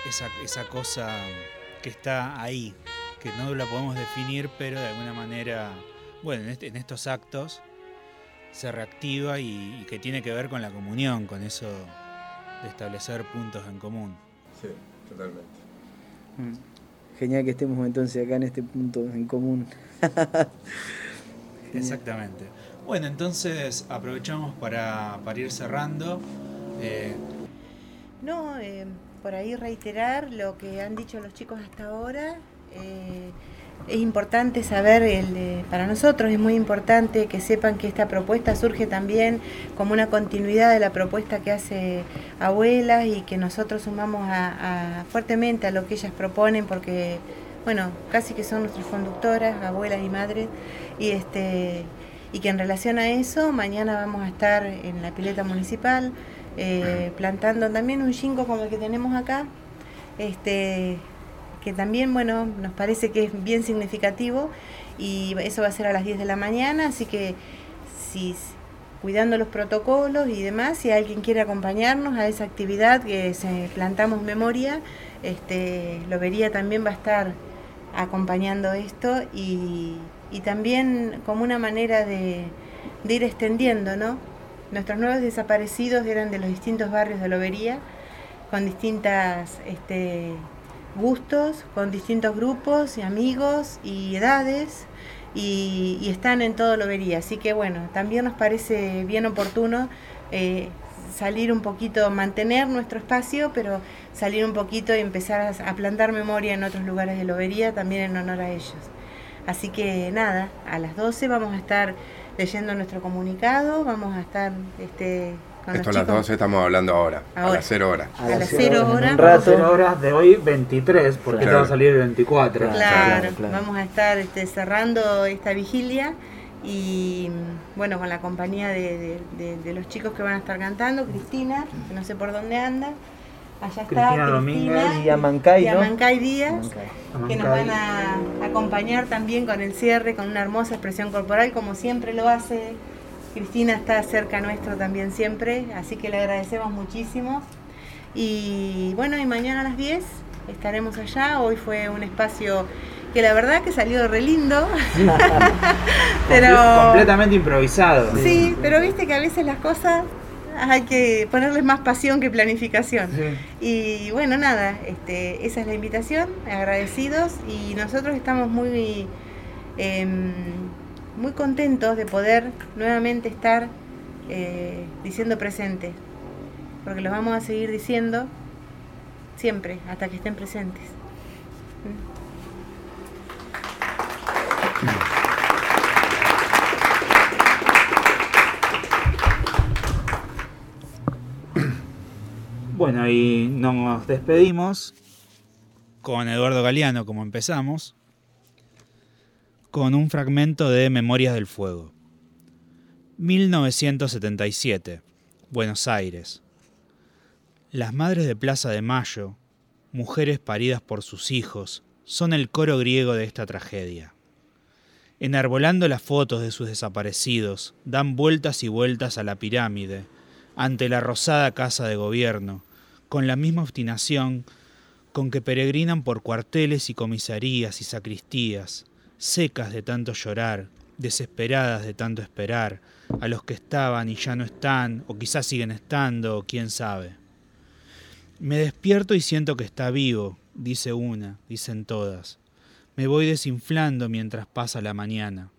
Esa, esa, cosa que está ahí, que no la podemos definir, pero de alguna manera, bueno, en, este, estos actos se reactiva y, que tiene que ver con la comunión, con eso de establecer puntos en común. Sí, totalmente. Mm. Genial que estemos entonces acá en este punto en común. <laughs> Exactamente. Bueno, entonces aprovechamos para, ir cerrando. Eh, no, eh, por ahí reiterar lo que han dicho los chicos hasta ahora. Eh, es importante saber, el, eh, para nosotros es muy importante que sepan que esta propuesta surge también como una continuidad de la propuesta que hace Abuelas y que nosotros sumamos a, fuertemente a lo que ellas proponen porque, bueno, casi que son nuestras conductoras, abuelas y madres, y, este, y que en relación a eso mañana vamos a estar en la pileta municipal eh, plantando también un chingo como el que tenemos acá. Este, que también, bueno, nos parece que es bien significativo y eso va a ser a las 10 de la mañana, así que si cuidando los protocolos y demás, si alguien quiere acompañarnos a esa actividad que se plantamos memoria, este, lo vería también va a estar acompañando esto y, también como una manera de, de, ir extendiendo, ¿no? Nuestros nuevos desaparecidos eran de los distintos barrios de Lobería, con distintas este, gustos, con distintos grupos y amigos y edades y, están en todo lo vería. Así que bueno, también nos parece bien oportuno eh, salir un poquito, mantener nuestro espacio, pero salir un poquito y empezar a, plantar memoria en otros lugares de Lobería también en honor a ellos. Así que nada, a las 12 vamos a estar leyendo nuestro comunicado, vamos a estar este, esto a las 12 estamos hablando ahora, a las 0 horas. A, las 0 horas. A las 0 horas de hoy 23, porque va a salir el 24. Claro, vamos a estar este, cerrando esta vigilia y bueno, con la compañía de, los chicos que van a estar cantando, Cristina, que no sé por dónde anda. Allá está Cristina, Domínguez y Amancay, ¿no? Amancay Díaz, que nos van a acompañar también con el cierre, con una hermosa expresión corporal, como siempre lo hace Cristina está cerca nuestro también siempre, así que le agradecemos muchísimo. Y bueno, y mañana a las 10 estaremos allá. Hoy fue un espacio que la verdad que salió re lindo. <laughs> <laughs> pero completamente improvisado. Sí, pero viste que a veces las cosas hay que ponerles más pasión que planificación. Y bueno, nada, este, esa es la invitación, agradecidos y nosotros estamos muy, em, muy contentos de poder nuevamente estar eh, diciendo presente, porque los vamos a seguir diciendo siempre, hasta que estén presentes. Bueno, y nos despedimos con Eduardo Galeano, como empezamos, con un fragmento de Memorias del Fuego. 1977, Buenos Aires. Las madres de Plaza de Mayo, mujeres paridas por sus hijos, son el coro griego de esta tragedia. Enarbolando las fotos de sus desaparecidos, dan vueltas y vueltas a la pirámide, ante la rosada casa de gobierno, con la misma obstinación con que peregrinan por cuarteles y comisarías y sacristías, secas de tanto llorar, desesperadas de tanto esperar, a los que estaban y ya no están, o quizás siguen estando, o quién sabe. Me despierto y siento que está vivo, dice una, dicen todas. Me voy desinflando mientras pasa la mañana.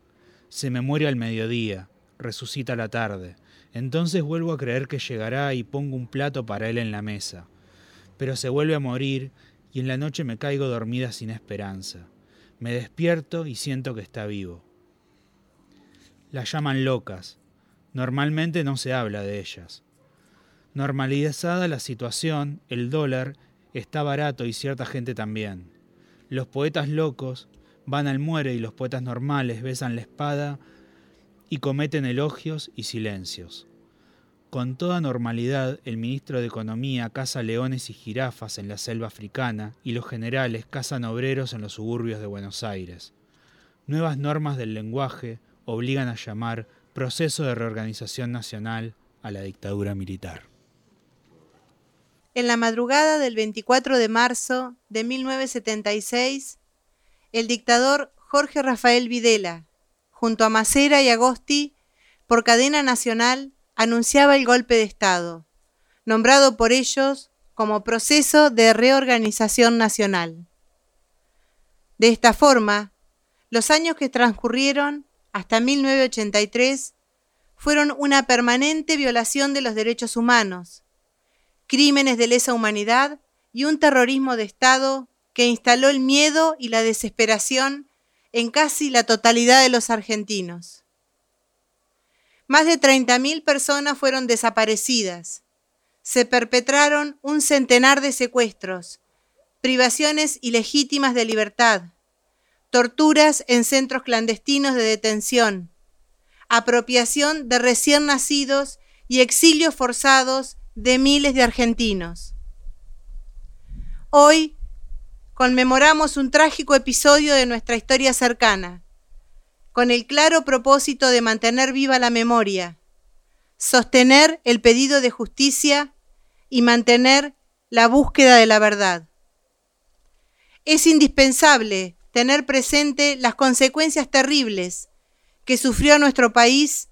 Se me muere al mediodía, resucita la tarde. Entonces vuelvo a creer que llegará y pongo un plato para él en la mesa. Pero se vuelve a morir y en la noche me caigo dormida sin esperanza. Me despierto y siento que está vivo. La llaman locas. Normalmente no se habla de ellas. Normalizada la situación, el dólar está barato y cierta gente también. Los poetas locos van al muere y los poetas normales besan la espada y cometen elogios y silencios. Con toda normalidad, el ministro de Economía caza leones y jirafas en la selva africana y los generales cazan obreros en los suburbios de Buenos Aires. Nuevas normas del lenguaje obligan a llamar proceso de reorganización nacional a la dictadura militar. En la madrugada del 24 de marzo de 1976, el dictador Jorge Rafael Videla, junto a Macera y Agosti, por cadena nacional, anunciaba el golpe de Estado, nombrado por ellos como proceso de reorganización nacional. De esta forma, los años que transcurrieron hasta 1983 fueron una permanente violación de los derechos humanos, crímenes de lesa humanidad y un terrorismo de Estado que instaló el miedo y la desesperación en casi la totalidad de los argentinos. Más de 30.000 personas fueron desaparecidas. Se perpetraron un centenar de secuestros, privaciones ilegítimas de libertad, torturas en centros clandestinos de detención, apropiación de recién nacidos y exilios forzados de miles de argentinos. Hoy conmemoramos un trágico episodio de nuestra historia cercana, con el claro propósito de mantener viva la memoria, sostener el pedido de justicia y mantener la búsqueda de la verdad. Es indispensable tener presente las consecuencias terribles que sufrió nuestro país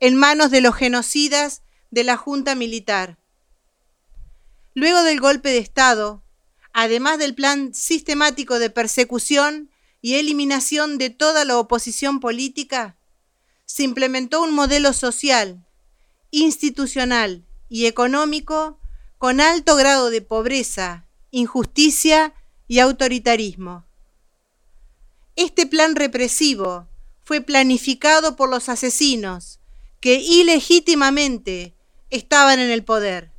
en manos de los genocidas de la Junta Militar. Luego del golpe de Estado, además del plan sistemático de persecución y eliminación de toda la oposición política, se implementó un modelo social, institucional y económico con alto grado de pobreza, injusticia y autoritarismo. Este plan represivo fue planificado por los asesinos que ilegítimamente estaban en el poder,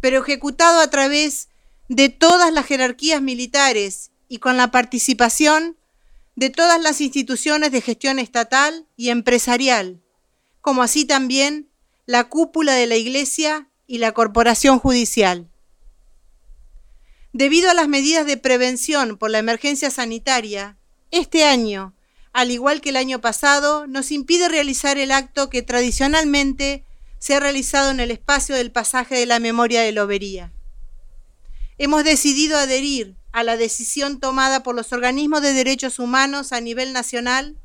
pero ejecutado a través de todas las jerarquías militares y con la participación de todas las instituciones de gestión estatal y empresarial, como así también la cúpula de la Iglesia y la corporación judicial. Debido a las medidas de prevención por la emergencia sanitaria, este año, al igual que el año pasado, nos impide realizar el acto que tradicionalmente se ha realizado en el espacio del pasaje de la memoria de Lobería. Hemos decidido adherir a la decisión tomada por los organismos de derechos humanos a nivel nacional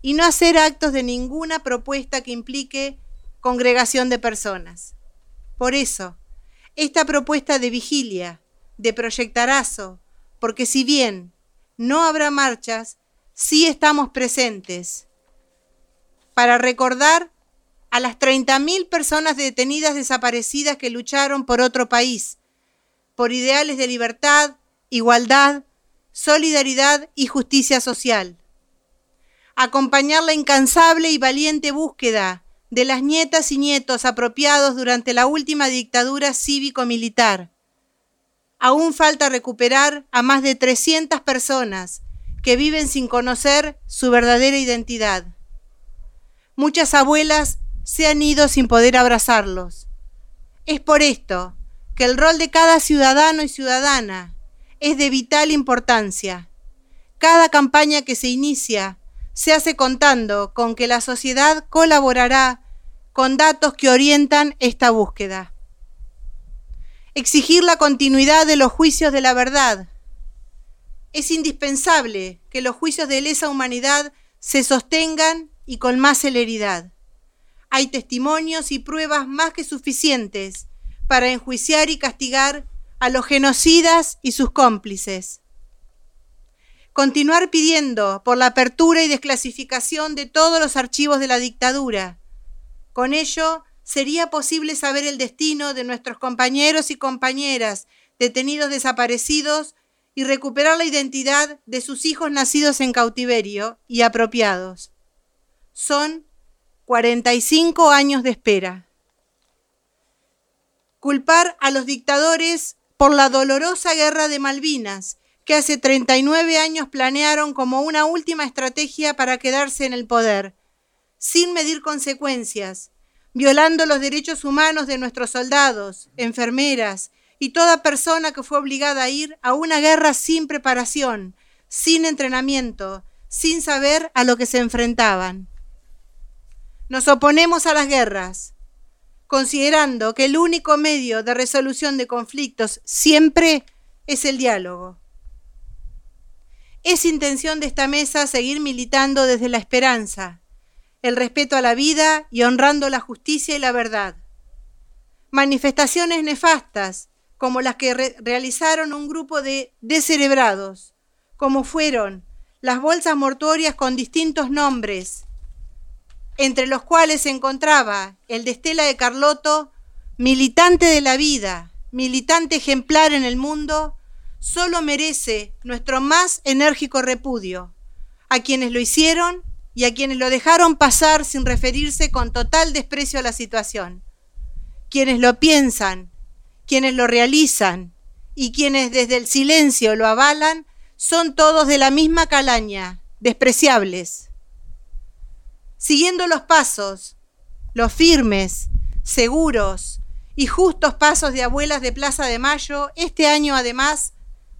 y no hacer actos de ninguna propuesta que implique congregación de personas. Por eso, esta propuesta de vigilia, de proyectarazo, porque si bien no habrá marchas, sí estamos presentes para recordar a las 30.000 personas detenidas desaparecidas que lucharon por otro país, por ideales de libertad, igualdad, solidaridad y justicia social. Acompañar la incansable y valiente búsqueda de las nietas y nietos apropiados durante la última dictadura cívico-militar. Aún falta recuperar a más de 300 personas que viven sin conocer su verdadera identidad. Muchas abuelas se han ido sin poder abrazarlos. Es por esto que el rol de cada ciudadano y ciudadana es de vital importancia. Cada campaña que se inicia se hace contando con que la sociedad colaborará con datos que orientan esta búsqueda. Exigir la continuidad de los juicios de la verdad. Es indispensable que los juicios de lesa humanidad se sostengan y con más celeridad. Hay testimonios y pruebas más que suficientes para enjuiciar y castigar a los genocidas y sus cómplices. Continuar pidiendo por la apertura y desclasificación de todos los archivos de la dictadura. Con ello sería posible saber el destino de nuestros compañeros y compañeras detenidos desaparecidos y recuperar la identidad de sus hijos nacidos en cautiverio y apropiados. Son 45 años de espera. Culpar a los dictadores por la dolorosa guerra de Malvinas, que hace 39 años planearon como una última estrategia para quedarse en el poder, sin medir consecuencias, violando los derechos humanos de nuestros soldados, enfermeras y toda persona que fue obligada a ir a una guerra sin preparación, sin entrenamiento, sin saber a lo que se enfrentaban. Nos oponemos a las guerras, considerando que el único medio de resolución de conflictos siempre es el diálogo. Es intención de esta mesa seguir militando desde la esperanza, el respeto a la vida y honrando la justicia y la verdad. Manifestaciones nefastas, como las que realizaron un grupo de descerebrados, como fueron las bolsas mortuorias con distintos nombres, entre los cuales se encontraba el de Estela de Carlotto, militante de la vida, militante ejemplar en el mundo, solo merece nuestro más enérgico repudio a quienes lo hicieron y a quienes lo dejaron pasar sin referirse con total desprecio a la situación. Quienes lo piensan, quienes lo realizan y quienes desde el silencio lo avalan son todos de la misma calaña, despreciables siguiendo los pasos, los firmes, seguros y justos pasos de abuelas de Plaza de Mayo, este año además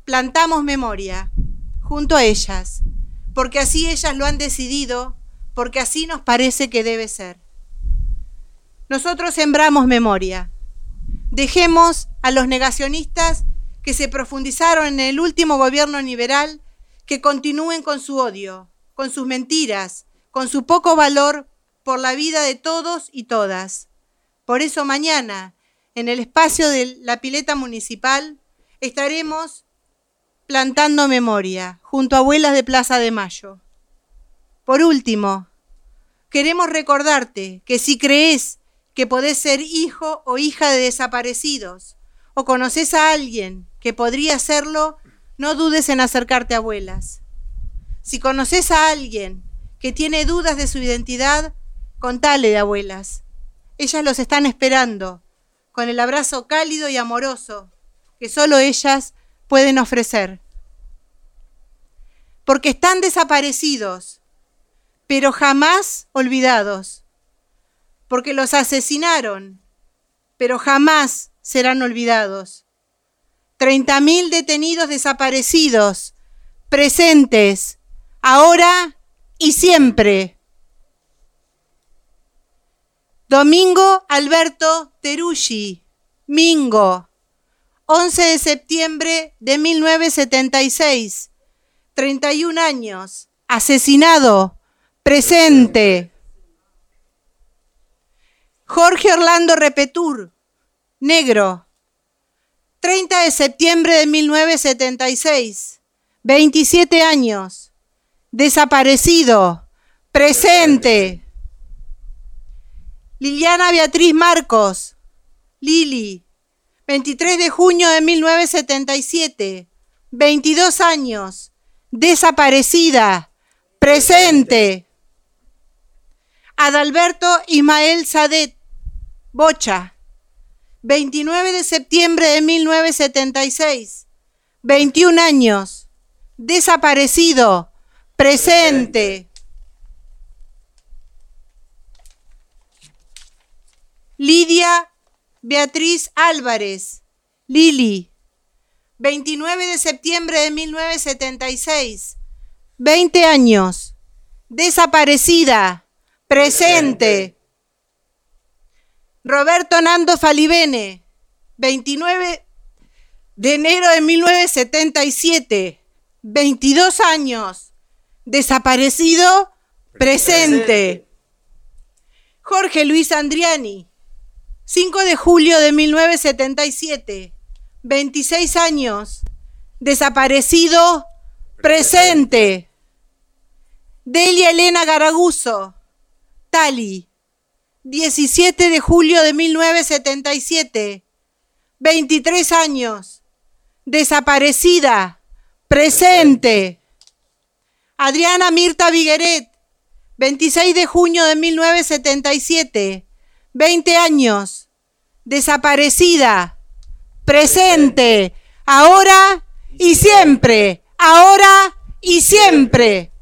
plantamos memoria junto a ellas, porque así ellas lo han decidido, porque así nos parece que debe ser. Nosotros sembramos memoria. Dejemos a los negacionistas que se profundizaron en el último gobierno liberal que continúen con su odio, con sus mentiras, con su poco valor por la vida de todos y todas. Por eso mañana, en el espacio de la pileta municipal, estaremos plantando memoria junto a abuelas de Plaza de Mayo. Por último, queremos recordarte que si crees que podés ser hijo o hija de desaparecidos o conoces a alguien que podría serlo, no dudes en acercarte a abuelas. Si conoces a alguien que tiene dudas de su identidad, contale de abuelas. Ellas los están esperando, con el abrazo cálido y amoroso que solo ellas pueden ofrecer. Porque están desaparecidos, pero jamás olvidados. Porque los asesinaron, pero jamás serán olvidados. Treinta mil detenidos desaparecidos, presentes, ahora y siempre. Domingo Alberto Teruggi, Mingo, 11 de septiembre de 1976, 31 años, asesinado, presente. Jorge Orlando Repetur, negro, 30 de septiembre de 1976, 27 años, desaparecido, presente. Liliana Beatriz Marcos, Lili, 23 de junio de 1977, 22 años, desaparecida, presente. Adalberto Ismael Sadet, Bocha, 29 de septiembre de 1976, 21 años, desaparecido, presente. Lidia Beatriz Álvarez, Lili, 29 de septiembre de 1976, 20 años, desaparecida, presente. Roberto Nando Falibene, 29 de enero de 1977, 22 años, desaparecido, presente. Jorge Luis Andriani, 5 de julio de 1977, 26 años, desaparecido, presente. Delia Elena Garaguso, Tali, 17 de julio de 1977, 23 años, desaparecida, presente. Adriana Mirta Vigueret, 26 de junio de 1977, 20 años, desaparecida, presente, ahora y siempre, ahora y siempre.